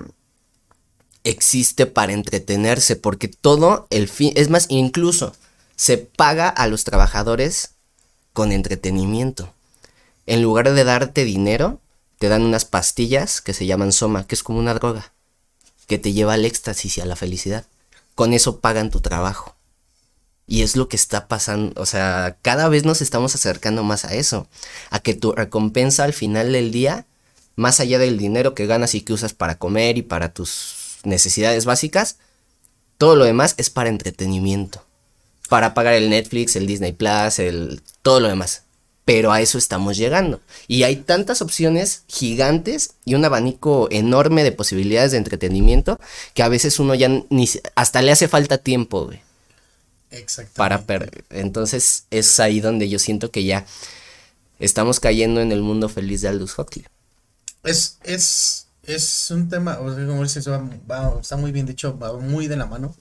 existe para entretenerse, porque todo el fin, es más, incluso se paga a los trabajadores con entretenimiento. En lugar de darte dinero, te dan unas pastillas que se llaman soma, que es como una droga, que te lleva al éxtasis y a la felicidad. Con eso pagan tu trabajo. Y es lo que está pasando, o sea, cada vez nos estamos acercando más a eso, a que tu recompensa al final del día, más allá del dinero que ganas y que usas para comer y para tus necesidades básicas, todo lo demás es para entretenimiento, para pagar el Netflix, el Disney Plus, el todo lo demás. Pero a eso estamos llegando. Y hay tantas opciones gigantes y un abanico enorme de posibilidades de entretenimiento que a veces uno ya ni hasta le hace falta tiempo, güey para perder. Entonces es ahí donde yo siento que ya estamos cayendo en el mundo feliz de Aldous Huxley. Es, es, es un tema, como dices, está muy bien dicho, va muy de la mano.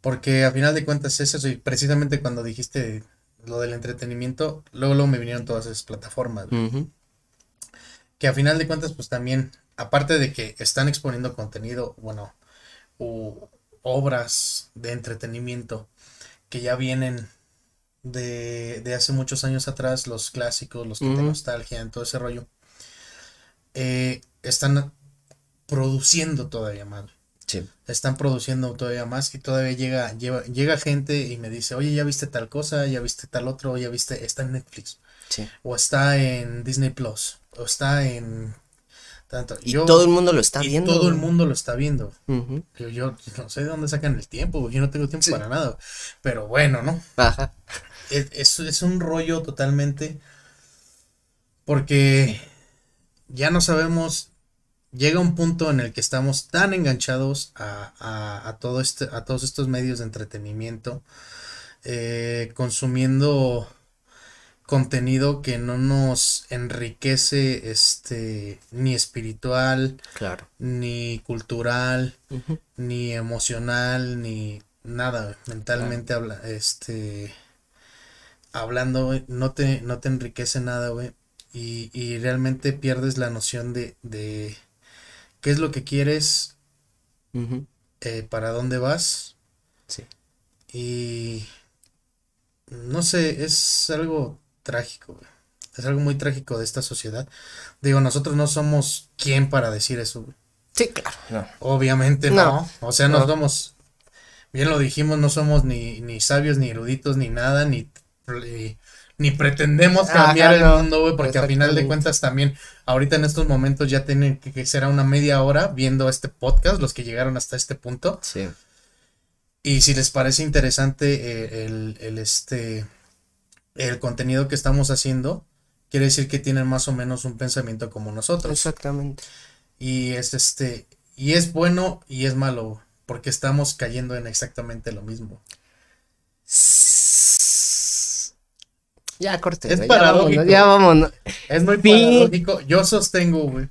Porque a final de cuentas es eso, y precisamente cuando dijiste lo del entretenimiento, luego, luego me vinieron todas esas plataformas. Que a final de cuentas, pues también, aparte de que están exponiendo contenido, bueno, obras de entretenimiento que ya vienen de, de hace muchos años atrás, los clásicos, los que te nostalgia, todo ese rollo, eh, están produciendo todavía más. Sí. Están produciendo todavía más y todavía llega, llega gente y me dice, oye, ya viste tal cosa, ya viste tal otro, ya viste, está en Netflix. Sí. O está en Disney Plus, o está en y todo el mundo lo está viendo. Todo el mundo lo está viendo. yo, no sé de dónde sacan el tiempo, yo no tengo tiempo para nada. Pero bueno, ¿no? Ajá. Es, es, un rollo totalmente. Porque ya no sabemos. Llega un punto en el que estamos tan enganchados a, todo este, a todos estos medios de entretenimiento. Eh, consumiendo contenido que no nos enriquece este ni espiritual claro. ni cultural ni emocional ni nada mentalmente habla este hablando no te no te enriquece nada güey y, y, realmente pierdes la noción de, de qué es lo que quieres eh, para dónde vas sí. Y no sé es algo trágico, Es algo muy trágico de esta sociedad. Digo, nosotros no somos quien para decir eso, Sí, claro. Obviamente no. O sea, no, somos, bien lo dijimos, no somos ni, ni sabios, ni eruditos, ni nada, ni, ni, pretendemos cambiar el mundo, güey, porque a final de cuentas también, ahorita en estos momentos ya tienen que, ser a una media hora viendo este podcast, los que llegaron hasta este punto. Sí. Y si les parece interesante eh, el, el, este el contenido que estamos haciendo, quiere decir que tienen más o menos un pensamiento como nosotros. Exactamente. Y es este, y es bueno y es malo, porque estamos cayendo en exactamente lo mismo. Ya corte. Es paradójico. Ya vámonos. Es muy paradójico. Yo sostengo, güey,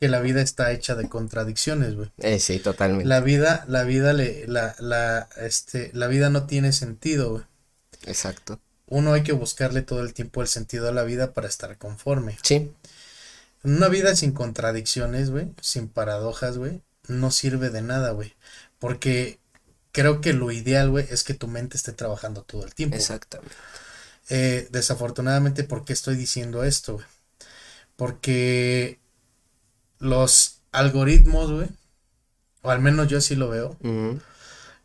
que la vida está hecha de contradicciones, güey. Eh, sí, totalmente. La vida, la vida le, la, la, este, la vida no tiene sentido, güey. Exacto uno hay que buscarle todo el tiempo el sentido a la vida para estar conforme. Sí. Una vida sin contradicciones, güey, sin paradojas, güey, no sirve de nada, güey. Porque creo que lo ideal, güey, es que tu mente esté trabajando todo el tiempo. Exactamente. Eh, desafortunadamente, ¿por qué estoy diciendo esto? Porque los algoritmos, güey, o al menos yo así lo veo,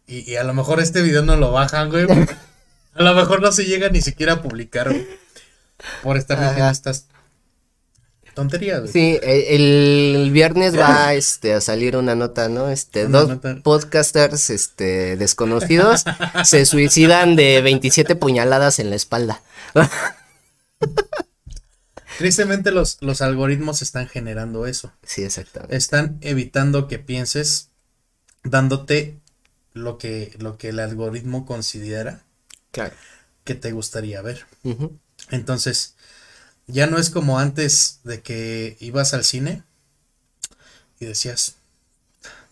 y, y, a lo mejor este video no lo bajan, güey. A lo mejor no se llega ni siquiera a publicar por estar diciendo estas tonterías. Sí, el, viernes va este, a salir una nota, ¿no? Este, dos podcasters este, desconocidos se suicidan de 27 puñaladas en la espalda. Tristemente los, los algoritmos están generando eso. Sí, exactamente. Están evitando que pienses dándote lo que, lo que el algoritmo considera Claro. Que te gustaría ver. Entonces, ya no es como antes de que ibas al cine y decías,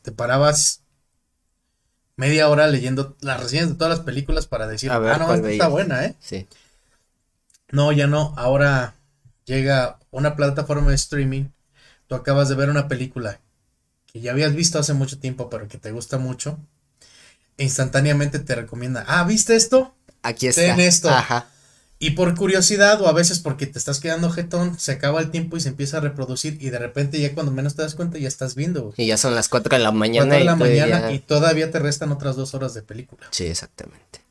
te parabas media hora leyendo las reseñas de todas las películas para decir, ah, no, esta está buena, ¿eh? Sí. No, ya no, ahora llega una plataforma de streaming, tú acabas de ver una película que ya habías visto hace mucho tiempo, pero que te gusta mucho, e instantáneamente te recomienda, ah, ¿viste esto? Aquí está. Ten esto. Ajá. Y por curiosidad o a veces porque te estás quedando jetón, se acaba el tiempo y se empieza a reproducir y de repente ya cuando menos te das cuenta ya estás viendo. güey. Y ya son las 4 de la mañana. Cuatro de y la todavía- mañana y todavía te restan otras dos horas de película. Sí, exactamente.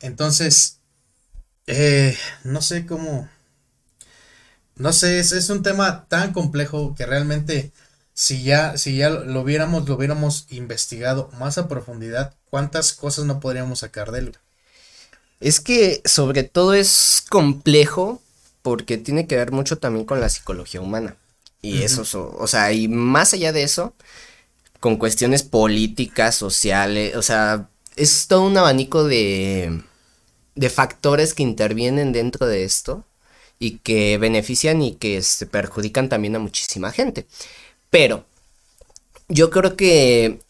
Entonces, eh, no sé cómo, no sé, es, es un tema tan complejo que realmente si ya, si ya lo hubiéramos, lo hubiéramos investigado más a profundidad, cuántas cosas no podríamos sacar de él. Es que sobre todo es complejo porque tiene que ver mucho también con la psicología humana. Y eso, so- o sea, y más allá de eso, con cuestiones políticas, sociales, o sea, es todo un abanico de, de factores que intervienen dentro de esto y que benefician y que se perjudican también a muchísima gente. Pero yo creo que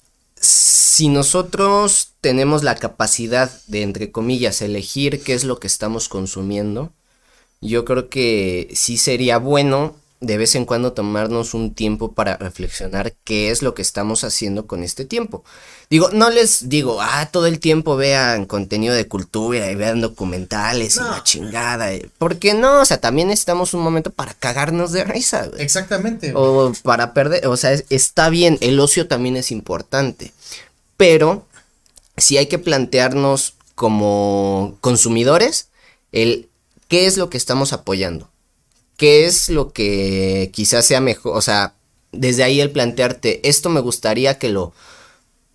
si nosotros tenemos la capacidad de, entre comillas, elegir qué es lo que estamos consumiendo, yo creo que sí sería bueno de vez en cuando tomarnos un tiempo para reflexionar qué es lo que estamos haciendo con este tiempo. Digo, no les digo, ah, todo el tiempo vean contenido de cultura y vean documentales y la chingada. eh, Porque no, o sea, también necesitamos un momento para cagarnos de risa, güey. Exactamente. güey. O para perder, o sea, es- está bien, el ocio también es importante, pero sí hay que plantearnos como consumidores el qué es lo que estamos apoyando, qué es lo que quizás sea mejor, o sea, desde ahí el plantearte, esto me gustaría que lo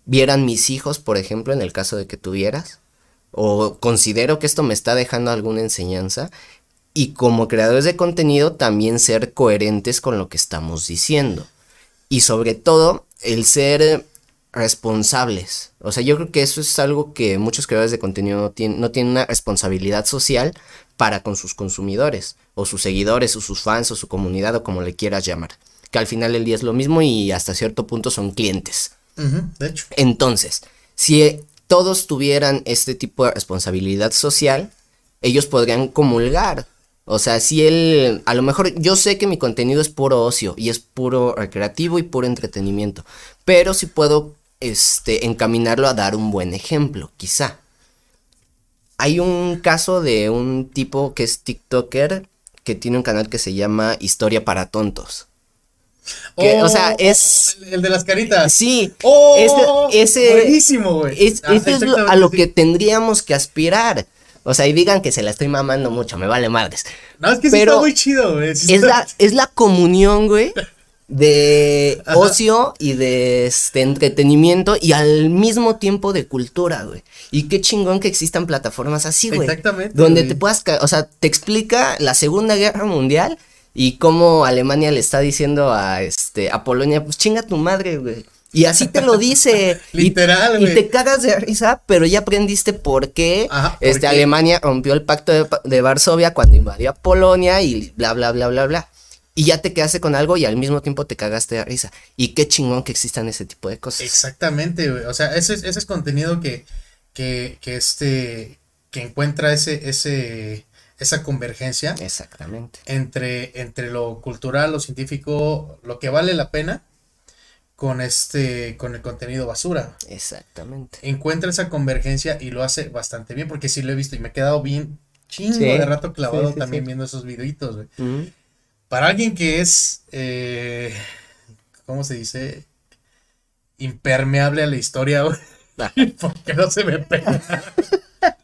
vieran mis hijos, por ejemplo, en el caso de que tuvieras, o considero que esto me está dejando alguna enseñanza, y como creadores de contenido también ser coherentes con lo que estamos diciendo. Y sobre todo, el ser responsables. O sea, yo creo que eso es algo que muchos creadores de contenido no tienen, no tienen una responsabilidad social para con sus consumidores, o sus seguidores, o sus fans, o su comunidad, o como le quieras llamar. Que al final del día es lo mismo y hasta cierto punto son clientes. De hecho. Entonces, si eh, todos tuvieran este tipo de responsabilidad social, ellos podrían comulgar. O sea, si él, a lo mejor yo sé que mi contenido es puro ocio y es puro recreativo y puro entretenimiento, pero si puedo este, encaminarlo a dar un buen ejemplo, quizá. Hay un caso de un tipo que es TikToker que tiene un canal que se llama Historia para Tontos. Que, o sea, es- El, el de las caritas. Sí, ¡Oh! ese, ese, Buenísimo, güey. es, Ah, eso es lo- a lo que tendríamos que aspirar. O sea, y digan que se la estoy mamando mucho, me vale madres. No, es que sí pero está muy chido, güey. sí Es está- la, es la comunión, güey, de ocio y de este, entretenimiento y al mismo tiempo de cultura, güey. Y qué chingón que existan plataformas así, güey. Exactamente, Donde güey. te puedas, o sea, te explica la Segunda Guerra Mundial y cómo Alemania le está diciendo a este a Polonia, pues chinga tu madre, güey. Y así te lo dice. Y- Literal, y, güey. te cagas de risa, pero ya aprendiste por qué Ajá, ¿por este, qué? Alemania rompió el pacto de, de Varsovia cuando invadió a Polonia y bla, bla, bla, bla, bla. Y ya te quedaste con algo y al mismo tiempo te cagaste de risa. Y qué chingón que existan ese tipo de cosas. Exactamente, güey. O sea, ese, es- ese es contenido que, que, que este, que encuentra ese, ese, esa convergencia Exactamente. entre, entre lo cultural, lo científico, lo que vale la pena con este, con el contenido basura. Exactamente. Encuentra esa convergencia y lo hace bastante bien, porque sí lo he visto y me he quedado bien chingo Sí, de rato clavado sí, sí, también viendo esos videitos, güey. Para alguien que es, eh, ¿cómo se dice? Impermeable a la historia, güey. Porque no se me pega.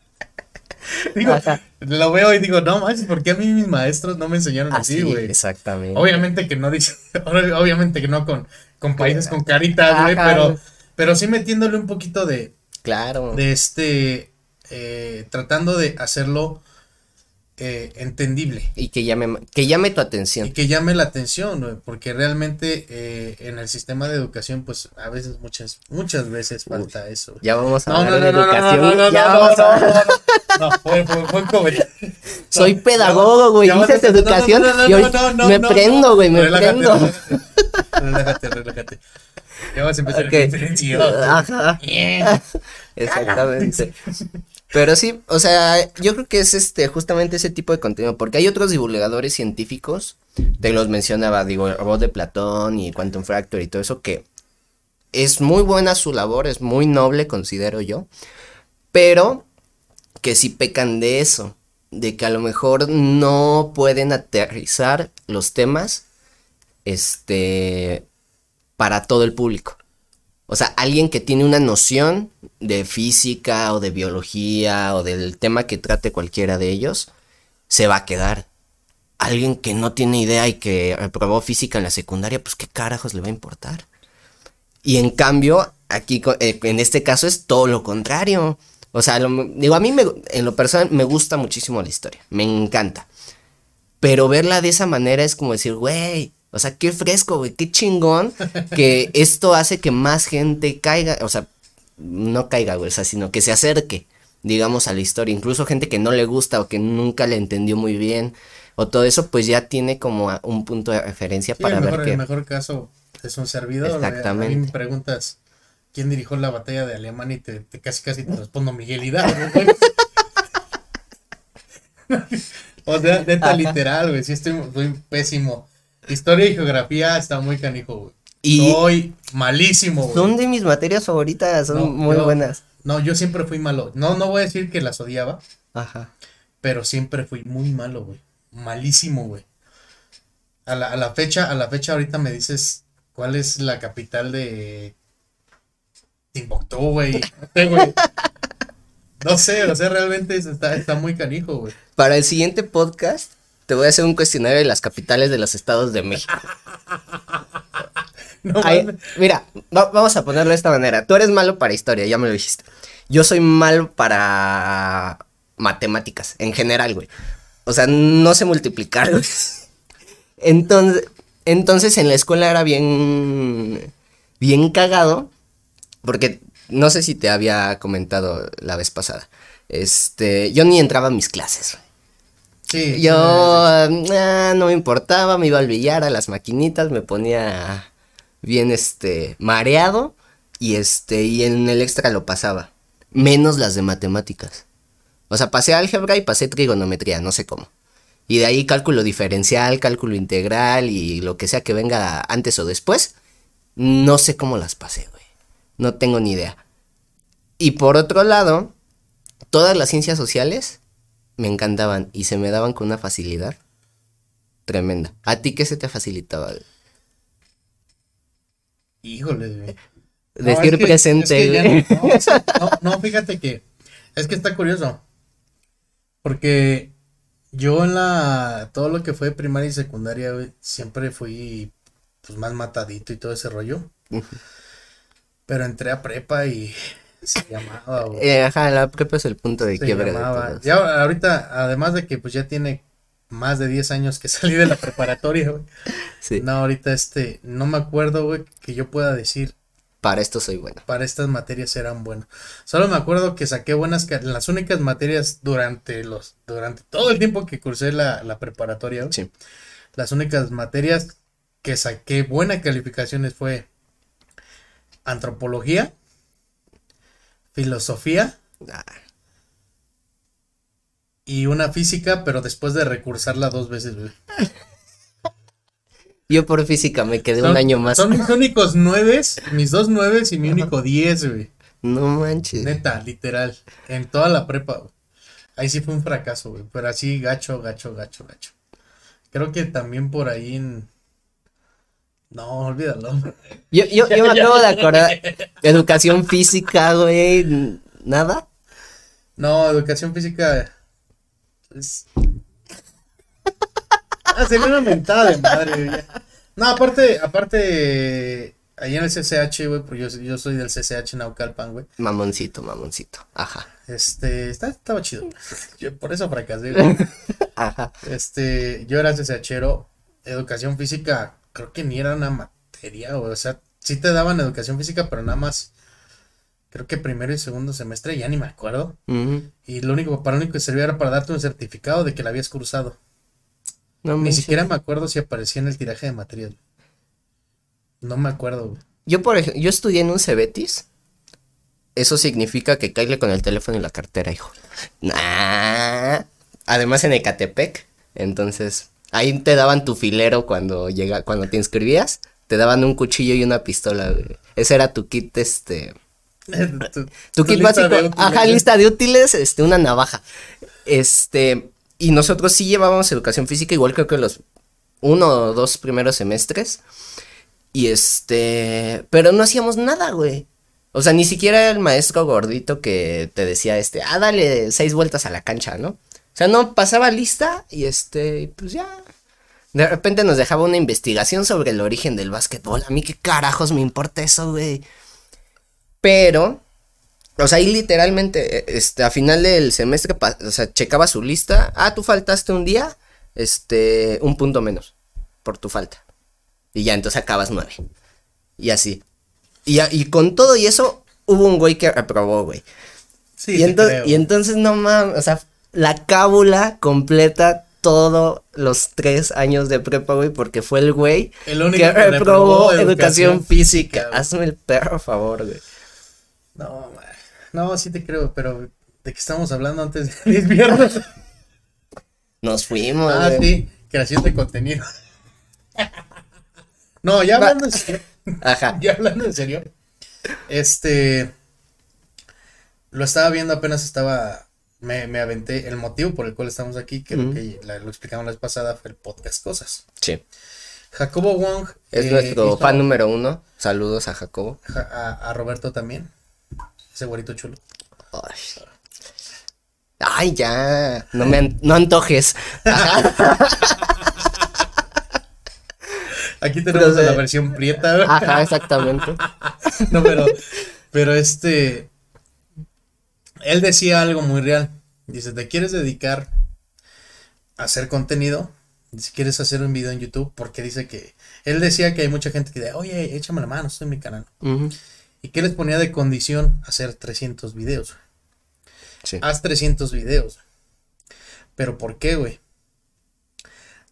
digo, Ajá. lo veo y digo, no manches, ¿por qué a mí mis maestros no me enseñaron así, güey? exactamente. Obviamente que no dice, obviamente que no con, con países con caritas, güey, pero, pero sí metiéndole un poquito de, Claro. de este, eh, tratando de hacerlo eh, entendible. Y que llame, que llame tu Y atención. que llame la atención, porque realmente eh, en el sistema de educación, pues a veces, muchas, muchas veces falta eso. Ya vamos a No, hablar no, de no, educación. no, no, ya no, vamos no, a- no, fue, fue, fue comentario. Soy pedagogo, güey. Dices educación. y me prendo, güey, me Relájate, prendo. Relájate, relájate. Ya vas a empezar Ok. a diferenciar. Ajá. Exactamente. Pero sí, o sea, yo creo que es este justamente ese tipo de contenido, porque hay otros divulgadores científicos, te los mencionaba, digo, el robot de Platón y Quantum Fracture y todo eso, que es muy buena su labor, es muy noble, considero yo, pero que sí pecan de eso, de que a lo mejor no pueden aterrizar los temas, este, para todo el público. O sea, alguien que tiene una noción de física o de biología o del tema que trate cualquiera de ellos, se va a quedar. Alguien que no tiene idea y que reprobó física en la secundaria, pues qué carajos le va a importar. Y en cambio, aquí eh, en este caso es todo lo contrario. O sea, digo, a mí me, en lo personal me gusta muchísimo la historia, me encanta. Pero verla de esa manera es como decir, güey, o sea, qué fresco, güey, qué chingón que esto hace que más gente caiga, o sea, no caiga, güey, o sea, sino que se acerque, digamos, a la historia. Incluso gente que no le gusta o que nunca le entendió muy bien o todo eso, pues ya tiene como un punto de referencia para ver que... El mejor caso es un servidor. Exactamente. A mí me preguntas quién dirigió la batalla de Alemania y te, casi casi te respondo Miguel Hidalgo, o sea, neta literal, güey, sí estoy, estoy pésimo Historia y geografía está muy canijo, güey. Y Soy malísimo, güey. Son de mis materias favoritas, son muy buenas. No, yo siempre fui malo. No, no voy a decir que las odiaba. Ajá. Pero siempre fui muy malo, güey. Malísimo, güey. A la, a la fecha, a la fecha ahorita me dices cuál es la capital de Timbuktu, güey. No sé, güey. No sé, o sea, realmente está, está muy canijo, güey. Para el siguiente podcast te voy a hacer un cuestionario de las capitales de los estados de México. mira, vamos a ponerlo de esta manera. Tú eres malo para historia, ya me lo dijiste. Yo soy malo para matemáticas, en general, güey. O sea, no sé multiplicar, Entonces, entonces en la escuela era bien, bien cagado, porque no sé si te había comentado la vez pasada. Este, yo ni entraba a mis clases. Sí. Yo ah, no me importaba, me iba al billar, a las maquinitas, me ponía bien este mareado y este y en el extra lo pasaba, menos las de matemáticas. O sea, pasé álgebra y pasé trigonometría, no sé cómo. Y de ahí cálculo diferencial, cálculo integral y lo que sea que venga antes o después, no sé cómo las pasé, güey. No tengo ni idea. Y por otro lado, todas las ciencias sociales me encantaban y se me daban con una facilidad tremenda. ¿A ti qué se te facilitaba? Híjole, Decir presente, no, no, fíjate que es que está curioso. Porque yo en la todo lo que fue primaria y secundaria, siempre fui pues más matadito y todo ese rollo. Pero entré a prepa y se llamaba. Eh, ajá, la prepa es el punto de quiebre. ya ahorita, además de que pues ya tiene más de 10 años que salí de la preparatoria, güey. Sí. No, ahorita este, no me acuerdo, güey, que yo pueda decir. Para esto soy bueno. Para estas materias eran buenos. Solo me acuerdo que saqué buenas, las únicas materias durante los, durante todo el tiempo que cursé la, la preparatoria, Sí. Las únicas materias que saqué buenas calificaciones fue antropología, filosofía y una física, pero después de recursarla dos veces, güey. Yo por física me quedé un año más. Son mis únicos nueve, mis dos nueves y mi único diez, güey. No manches. Neta, literal. En toda la prepa, güey. Ahí sí fue un fracaso, güey. Pero así, gacho, gacho, gacho, gacho. Creo que también por ahí en, no, olvídalo. Yo, yo, yo me acabo de acordar. Educación física, güey. ¿Nada? No, educación física. Es... Ah, sería una mentada de madre, No, aparte, aparte. Ahí en el CCH, güey, porque yo, yo soy del CCH Naucalpan, güey. Mamoncito, mamoncito. Ajá. Este, está, estaba chido. Yo por eso fracasé, güey. Ajá. Este, yo era CCHero. Educación física creo que ni era una materia, o sea, sí te daban educación física, pero nada más, creo que primero y segundo semestre, ya ni me acuerdo. Y lo único, para lo único que servía era para darte un certificado de que la habías cursado. ni siquiera me acuerdo si aparecía en el tiraje de material. No me acuerdo, Yo, por ejemplo, yo estudié en un Cebetis eso significa que caile con el teléfono y la cartera, hijo. Nah. Además en Ecatepec, entonces ahí te daban tu filero cuando llega, cuando te inscribías, te daban un cuchillo y una pistola. güey. Ese era tu kit, este, tu, tu kit básico. Ajá, lista de útiles, este, una navaja. Este, y nosotros sí llevábamos educación física, igual creo que los uno o dos primeros semestres. Y este, pero no hacíamos nada, güey. O sea, ni siquiera el maestro gordito que te decía, este, ah, dale seis vueltas a la cancha, ¿no? O sea, no pasaba lista y este, y pues ya. De repente nos dejaba una investigación sobre el origen del básquetbol. A mí qué carajos me importa eso, güey. Pero, o sea, ahí literalmente, eh, este, a final del semestre, o sea, checaba su lista. Ah, tú faltaste un día, este, un punto menos por tu falta. Y ya, entonces acabas nueve. Y así. Y, y con todo y eso, hubo un güey que reprobó, güey. Sí, y, te ento- creo. y entonces, no mames, o sea, la cábula completa todos los tres años de prepa, güey, porque fue el güey El único que que reprobó educación educación física. Hazme el perro favor, güey. No, man. no, sí te creo, pero ¿de qué estamos hablando antes de viernes? Nos fuimos, Ah, güey. sí, creación de contenido. No, ya hablando en serio, Ajá. ya hablando en serio, este, lo estaba viendo apenas estaba, me, me aventé, el motivo por el cual estamos aquí, que la- lo explicamos la vez pasada, fue el podcast Cosas. Sí. Jacobo Wong Es eh, nuestro hizo fan número uno. Saludos a Jacobo. ja- a, a Roberto también, ese güerito chulo. Ay. Ay, ya. No me an- no antojes. Aquí tenemos Pero la versión prieta. Ajá, exactamente. No, pero, pero este, él decía algo muy real. Dice, ¿te quieres dedicar a hacer contenido? Si quieres hacer un video en YouTube, porque dice que, él decía que hay mucha gente que dice, oye, échame la mano, estoy en mi canal. ¿Y qué les ponía de condición hacer 300 videos? Sí. Haz 300 videos. ¿Pero por qué, güey?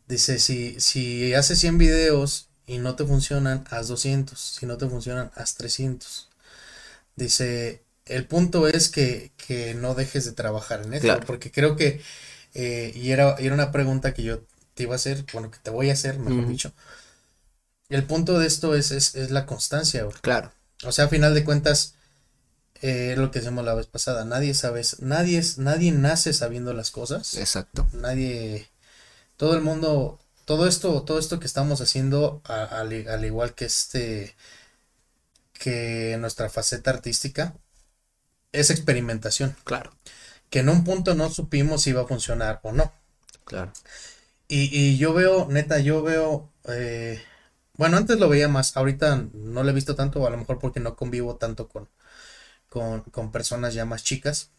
Dice, si, si haces 100 videos y no te funcionan, haz 200. Si no te funcionan, haz 300. Dice, el punto es que, que no dejes de trabajar en esto. Claro. Porque creo que, eh, y era, y era una pregunta que yo te iba a hacer, bueno, que te voy a hacer, mejor dicho. El punto de esto es, es, es la constancia. Claro. O sea, a final de cuentas, eh, es lo que decíamos la vez pasada, nadie sabe, nadie nadie nace sabiendo las cosas, Exacto. nadie, todo el mundo, todo esto, todo esto que estamos haciendo, a- al igual que este, que nuestra faceta artística, es experimentación, Claro. que en un punto no supimos si iba a funcionar o no. Claro. Y, y yo veo, neta, yo veo, eh, bueno, antes lo veía más, ahorita no lo he visto tanto, a lo mejor porque no convivo tanto con, con, con personas ya más chicas,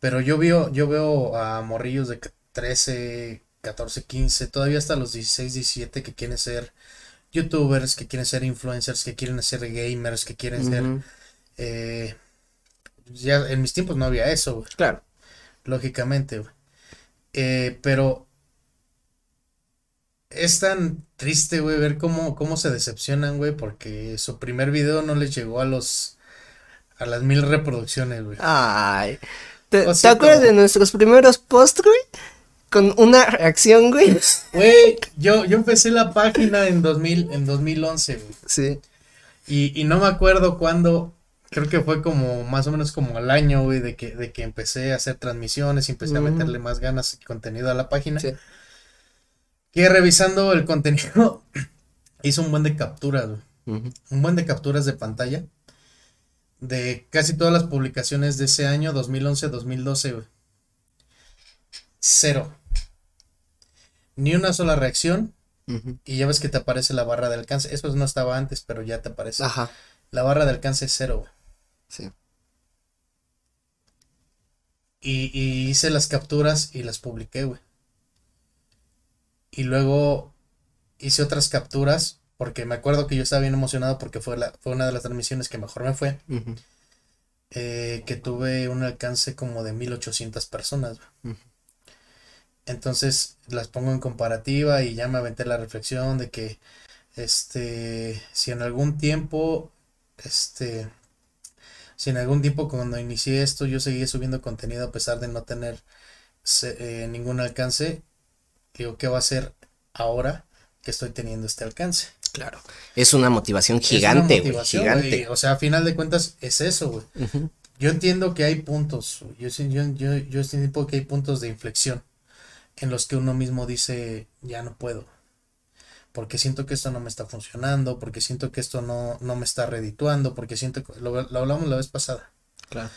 pero yo veo, yo veo a morrillos de 13, 14, 15, todavía hasta los 16, 17 que quieren ser youtubers, que quieren ser influencers, que quieren ser gamers, que quieren ser, eh, ya en mis tiempos no había eso, güey Claro. lógicamente, güey. Eh, pero es tan triste, güey, ver cómo, cómo se decepcionan, güey, porque su primer video no les llegó a los a las mil reproducciones, güey. Ay. ¿Te, acuerdas de nuestros primeros posts, güey? Con una reacción, güey. Güey, yo, yo empecé la página en 2000, en 2011, güey. Sí. Y, y no me acuerdo cuándo, creo que fue como más o menos como al año, güey, de que, de que empecé a hacer transmisiones y empecé a Ujú. meterle más ganas y contenido a la página. Sí. Que revisando el contenido, hizo un buen de capturas, güey. Un buen de capturas de pantalla. De casi todas las publicaciones de ese año, 2011-2012, güey. Cero. Ni una sola reacción. Y ya ves que te aparece la barra de alcance. Eso no estaba antes, pero ya te aparece. Ajá. La barra de alcance es cero, güey. Sí. Y, y hice las capturas y las publiqué, güey. Y luego hice otras capturas porque me acuerdo que yo estaba bien emocionado porque fue, la, fue una de las transmisiones que mejor me fue. Eh, que tuve un alcance como de 1800 personas. Entonces las pongo en comparativa y ya me aventé la reflexión de que este si en algún tiempo este si en algún tiempo cuando inicié esto yo seguía subiendo contenido a pesar de no tener eh, ningún alcance, digo, ¿qué va a ser ahora que estoy teniendo este alcance? Claro. Es una motivación gigante, gigante. o sea, a final de cuentas es eso, güey. Yo entiendo que hay puntos, yo, yo, yo, yo entiendo que hay puntos de inflexión en los que uno mismo dice, ya no puedo porque siento que esto no me está funcionando, porque siento que esto no, no me está redituando, porque siento que lo, hablamos la vez pasada. Claro.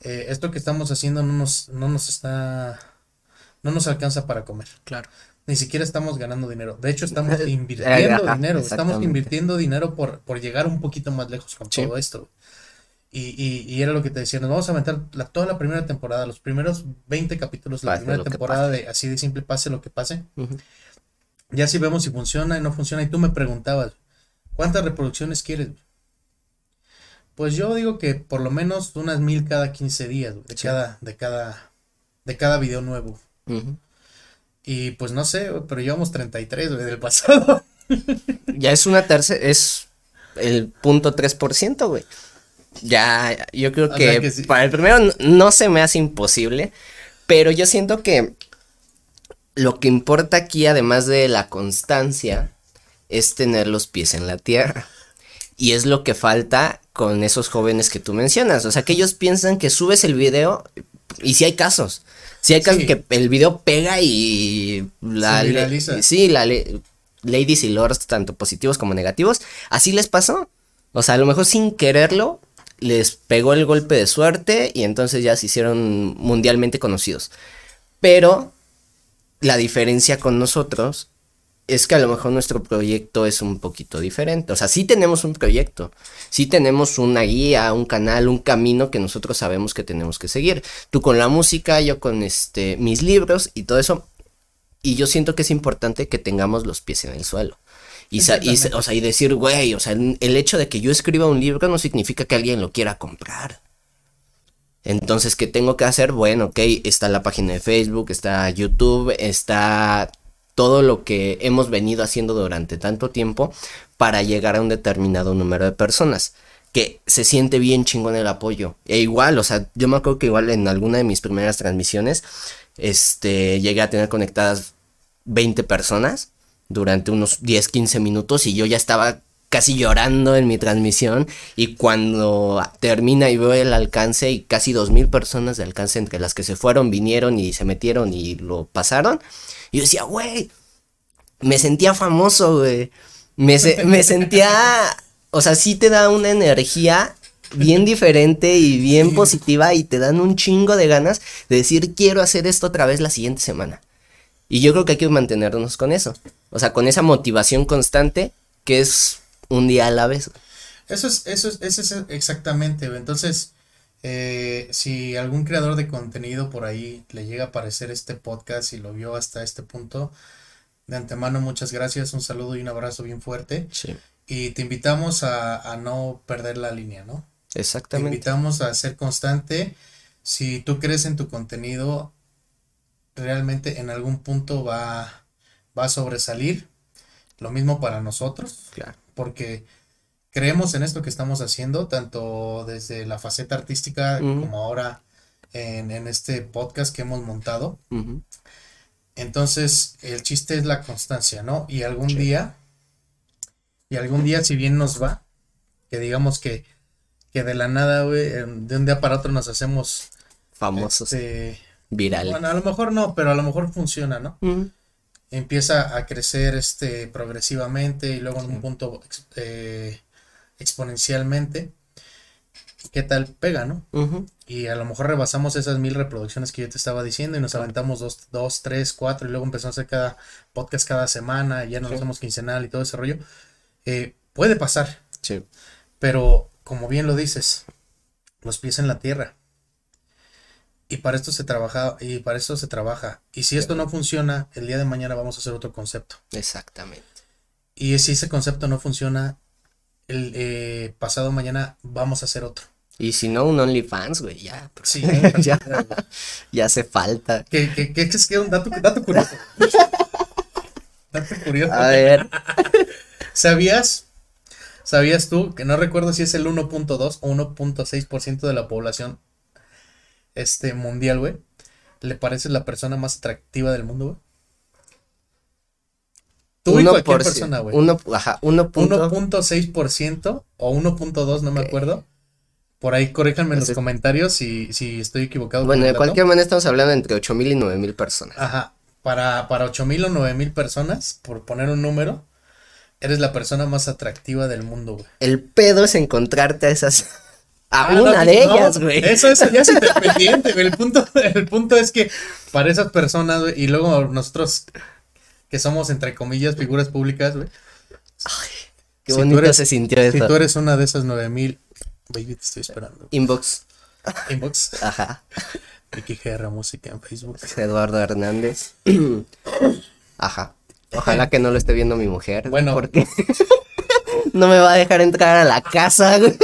Eh, esto que estamos haciendo no nos, no nos está, no nos alcanza para comer. Claro. Ni siquiera estamos ganando dinero. De hecho, estamos invirtiendo dinero. Estamos invirtiendo dinero por, por llegar un poquito más lejos con todo esto. Y, y, y, era lo que te decía, nos vamos a aventar la, toda la primera temporada, los primeros 20 capítulos, la primera temporada de así de simple pase lo que pase. Ya si vemos si funciona y no funciona. Y tú me preguntabas, ¿cuántas reproducciones quieres? Pues yo digo que por lo menos unas mil cada 15 días, de cada, de cada, de cada video nuevo. Y pues no sé, pero llevamos 33, güey, del pasado. ya es una tercera, es el punto 3%, güey. Ya, yo creo que, para el primero no se me hace imposible, pero yo siento que lo que importa aquí, además de la constancia, es tener los pies en la tierra. Y es lo que falta con esos jóvenes que tú mencionas. O sea, que ellos piensan que subes el video y si hay casos. Si hay casos que el video pega y la sí, la ladies y lords, tanto positivos como negativos, así les pasó. O sea, a lo mejor sin quererlo, les pegó el golpe de suerte y entonces ya se hicieron mundialmente conocidos. Pero la diferencia con nosotros es que a lo mejor nuestro proyecto es un poquito diferente. O sea, sí tenemos un proyecto, sí tenemos una guía, un canal, un camino que nosotros sabemos que tenemos que seguir. Tú con la música, yo con este mis libros y todo eso. Y yo siento que es importante que tengamos los pies en el suelo. Y, o sea, y decir, güey, o sea, el hecho de que yo escriba un libro no significa que alguien lo quiera comprar. Entonces, ¿qué tengo que hacer? Bueno, ok, está la página de Facebook, está YouTube, está todo lo que hemos venido haciendo durante tanto tiempo para llegar a un determinado número de personas. Que se siente bien chingón el apoyo. E igual, o sea, yo me acuerdo que igual en alguna de mis primeras transmisiones, este, llegué a tener conectadas 20 personas durante unos 10, 15 minutos y yo ya estaba casi llorando en mi transmisión y cuando termina y veo el alcance y casi dos mil personas de alcance entre las que se fueron, vinieron y se metieron y lo pasaron, yo decía, güey, me sentía famoso, güey. Me, me sentía, o sea, sí te da una energía bien diferente y bien positiva y te dan un chingo de ganas de decir, quiero hacer esto otra vez la siguiente semana. Y yo creo que hay que mantenernos con eso. O sea, con esa motivación constante que es un día a la vez. Eso es, eso es, eso es exactamente, entonces, eh, si algún creador de contenido por ahí le llega a aparecer este podcast y lo vio hasta este punto, de antemano muchas gracias, un saludo y un abrazo bien fuerte. Sí. Y te invitamos a, a no perder la línea, ¿no? Exactamente. Te invitamos a ser constante. Si tú crees en tu contenido, realmente en algún punto va, va a sobresalir. Lo mismo para nosotros. Claro porque creemos en esto que estamos haciendo, tanto desde la faceta artística como ahora en, este podcast que hemos montado. Entonces, el chiste es la constancia, ¿no? Y algún día, y algún día, si bien nos va, que digamos que, que de la nada, güey, de un día para otro nos hacemos famosos, este, virales. Bueno, a lo mejor no, pero a lo mejor funciona, ¿no? Empieza a crecer este progresivamente y luego en un punto eh, exponencialmente. ¿Qué tal pega, no? Y a lo mejor rebasamos esas mil reproducciones que yo te estaba diciendo y nos aventamos dos, dos, tres, cuatro y luego empezamos a hacer cada podcast cada semana y ya nos hacemos quincenal y todo ese rollo. Eh, puede pasar. Sí. Pero como bien lo dices, los pies en la tierra. Y para esto se trabaja, y para esto se trabaja. Y si esto no funciona, el día de mañana vamos a hacer otro concepto. Exactamente. Y si ese concepto no funciona, el eh, pasado mañana vamos a hacer otro. Y si no, un OnlyFans, güey, ya. Sí, ya, ya hace falta. ¿Qué, qué, qué es que un dato, dato curioso? dato curioso. A ver. ¿Sabías? ¿Sabías tú que no recuerdo si es el 1.2 o 1.6% de la población este mundial, güey? ¿Le parece la persona más atractiva del mundo, güey? Tú y cualquier persona, güey. ajá, uno punto- 1.6% o 1.2, no me acuerdo. Por ahí corríjanme en los comentarios si, si estoy equivocado. Bueno, de cualquier manera estamos hablando entre 8000 y 9000 personas. Ajá. Para, para 8000 o 9000 personas, por poner un número, eres la persona más atractiva del mundo, güey. El pedo es encontrarte a esas. A Ah, no, una de no, ellas, güey. Eso, eso ya es independiente, güey. El punto, el punto es que para esas personas, güey, y luego nosotros que somos, entre comillas, figuras públicas, güey. Qué si tú bonito eres- se sintió Si eso. tú eres una de esas 9000, baby, te estoy esperando. Inbox. Inbox, Ajá. Vicky GR Música en Facebook. Eduardo Hernández. Ajá. Ojalá que no lo esté viendo mi mujer. Bueno. Porque no me va a dejar entrar a la casa, güey.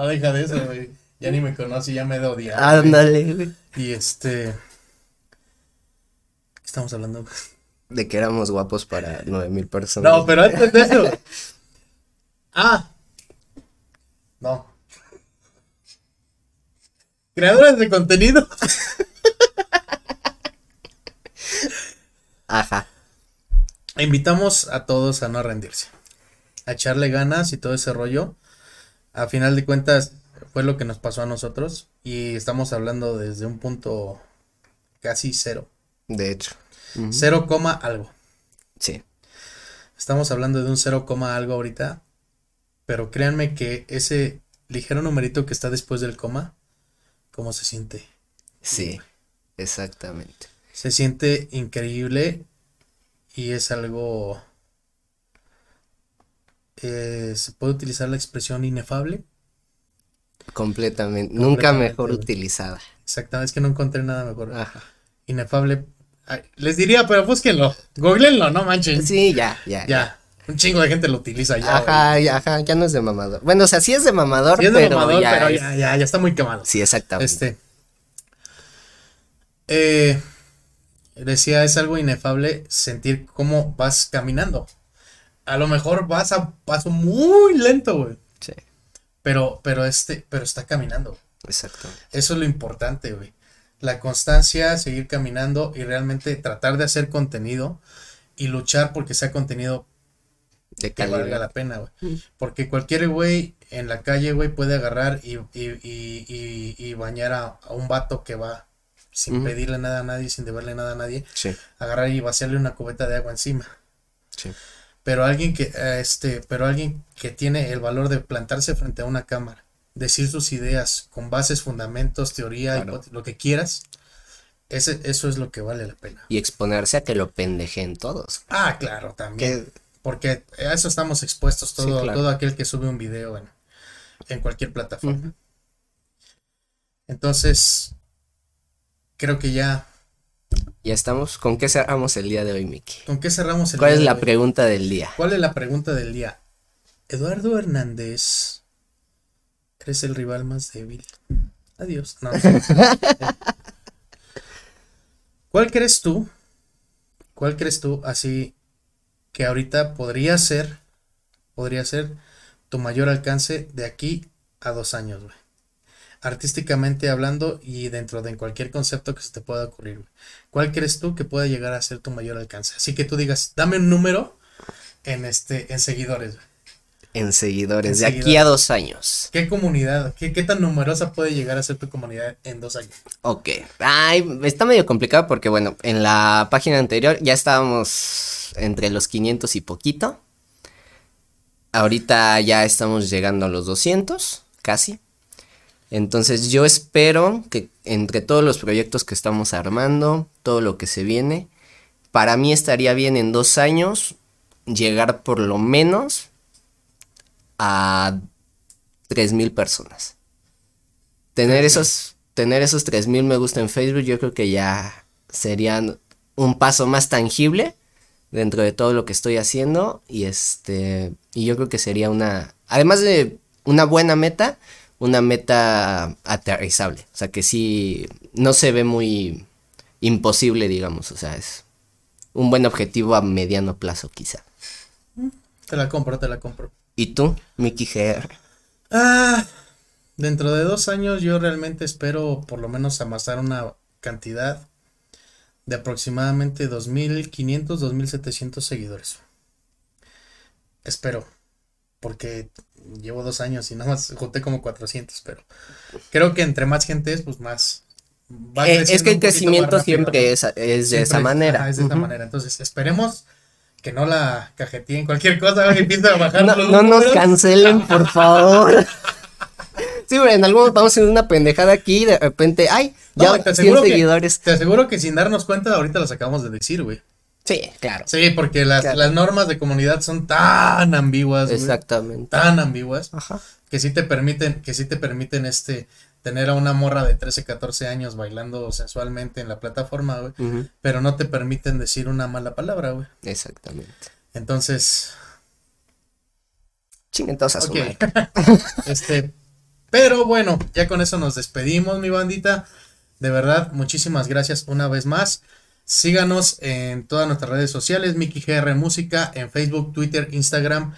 No, deja de eso, güey. Ya ni me conoce, ya me da odiar. Ándale, güey. Y este. ¿Qué estamos hablando? De que éramos guapos para 9000 personas. No, pero antes de eso. Ah. No. Creadores de contenido. Ajá. Invitamos a todos a no rendirse. A echarle ganas y todo ese rollo. A final de cuentas, fue lo que nos pasó a nosotros. Y estamos hablando desde un punto casi cero. De hecho. Cero coma algo. Sí. Estamos hablando de un 0, coma algo ahorita, pero créanme que ese ligero numerito que está después del coma, ¿cómo se siente? Sí. Exactamente. Se siente increíble y es algo... eh, ¿Se puede utilizar la expresión inefable? Completamente. Nunca Completamente, mejor utilizada. Exactamente, es que no encontré nada mejor. Ajá. Inefable. ay, les diría, pero búsquenlo. Googleenlo, no manchen. Sí, ya, ya. Ya. Un chingo de gente lo utiliza ya. Ajá, ya, ajá, ya no es de mamador. Bueno, o sea, sí es de mamador, Sí es de pero mamador, ya pero es- ya, ya, ya está muy quemado. Sí, exactamente. Este. eh, decía, es algo inefable sentir cómo vas caminando. A lo mejor vas a paso muy lento, güey. Sí, Pero, pero este, pero está caminando. exactamente. Eso es lo importante, güey. La constancia, seguir caminando y realmente tratar de hacer contenido y luchar porque sea contenido De que valga la pena, güey. Porque cualquier güey en la calle, güey, puede agarrar y, y, y, y, y bañar a, a un vato que va sin Ujú. pedirle nada a nadie, sin deberle nada a nadie, Sí, agarrar y vaciarle una cubeta de agua encima. sí. Pero alguien que, eh, este, pero alguien que tiene el valor de plantarse frente a una cámara, decir sus ideas con bases, fundamentos, teoría, Claro. lo que quieras, ese, eso es lo que vale la pena. Y exponerse a que lo pendejen todos. Ah, claro, también. Que, Porque a eso estamos expuestos todo, Sí, claro. todo aquel que sube un video en, en cualquier plataforma. Entonces, creo que ya. Ya estamos. ¿Con qué cerramos el día de hoy, Miki? ¿Con qué cerramos el ¿Cuál día es de la hoy? pregunta del día? ¿Cuál es la pregunta del día? Eduardo Hernández, ¿eres el rival más débil? Adiós. No. ¿Cuál crees tú? ¿Cuál crees tú así que ahorita podría ser, podría ser tu mayor alcance de aquí a dos años, güey? Artísticamente hablando y dentro de cualquier concepto que se te pueda ocurrir. ¿Cuál crees tú que pueda llegar a ser tu mayor alcance? Así que tú digas, dame un número en este, en seguidores. En seguidores, En de aquí a dos años. ¿Qué comunidad, qué, qué tan numerosa puede llegar a ser tu comunidad en dos años? Ok. Ay, está medio complicado porque, bueno, en la página anterior ya estábamos entre los 500 y poquito. Ahorita ya estamos llegando a los 200, casi. Entonces yo espero que entre todos los proyectos que estamos armando, todo lo que se viene, para mí estaría bien en dos años llegar por lo menos a 3.000 personas. Tener esos, tener esos 3.000 me gusta en Facebook yo creo que ya serían un paso más tangible dentro de todo lo que estoy haciendo y este y yo creo que sería una además de una buena meta una meta aterrizable o sea que sí no se ve muy imposible digamos o sea es un buen objetivo a mediano plazo quizá Te la compro, te la compro. ¿Y tú, Mickey GR? Ah, dentro de dos años yo realmente espero por lo menos amasar una cantidad de aproximadamente 2.500, 2.700 seguidores. Espero, porque llevo dos años y nada más junté como 400, pero creo que entre más gente es, pues más. Eh, es que el crecimiento siempre es, es, de esa manera. es de esa manera. Entonces, esperemos que no la cajeteen cualquier cosa y empiece a bajar. No, no nos cancelen, por favor. Sí, en algún momento vamos a hacer una pendejada aquí y de repente, ay, ya te 100 seguidores. te aseguro que sin darnos cuenta, ahorita las acabamos de decir, güey. Sí, claro. Sí, porque las, las normas de comunidad son tan ambiguas. Exactamente. tan ambiguas. Ajá. Que sí te permiten, que sí te permiten este tener a una morra de 13, 14 años bailando sensualmente en la plataforma, güey. Pero no te permiten decir una mala palabra, güey. Exactamente. Entonces. Chinguen a su este, pero bueno, ya con eso nos despedimos, mi bandita. De verdad, muchísimas gracias una vez más. Síganos en todas nuestras redes sociales, Mickey GR Música, en Facebook, Twitter, Instagram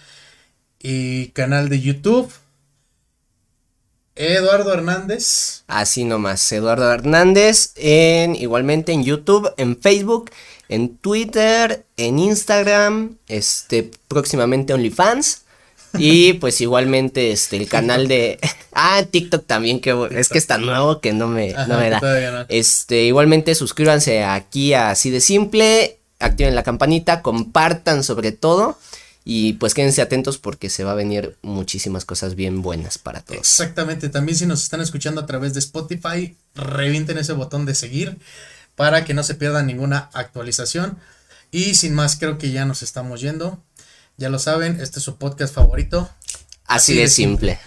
y canal de YouTube. Eduardo Hernández. Así nomás, Eduardo Hernández, en, igualmente en YouTube, en Facebook, en Twitter, en Instagram, este, próximamente OnlyFans. Y pues igualmente este el canal de ah TikTok también que es que está nuevo que no me, no me da. Este igualmente suscríbanse aquí a así de simple, activen la campanita, compartan sobre todo y pues quédense atentos porque se va a venir muchísimas cosas bien buenas para todos. Exactamente, también si nos están escuchando a través de Spotify, revienten ese botón de seguir para que no se pierda ninguna actualización. Y sin más, creo que ya nos estamos yendo. Ya lo saben, este es su podcast favorito. Así, de, simple.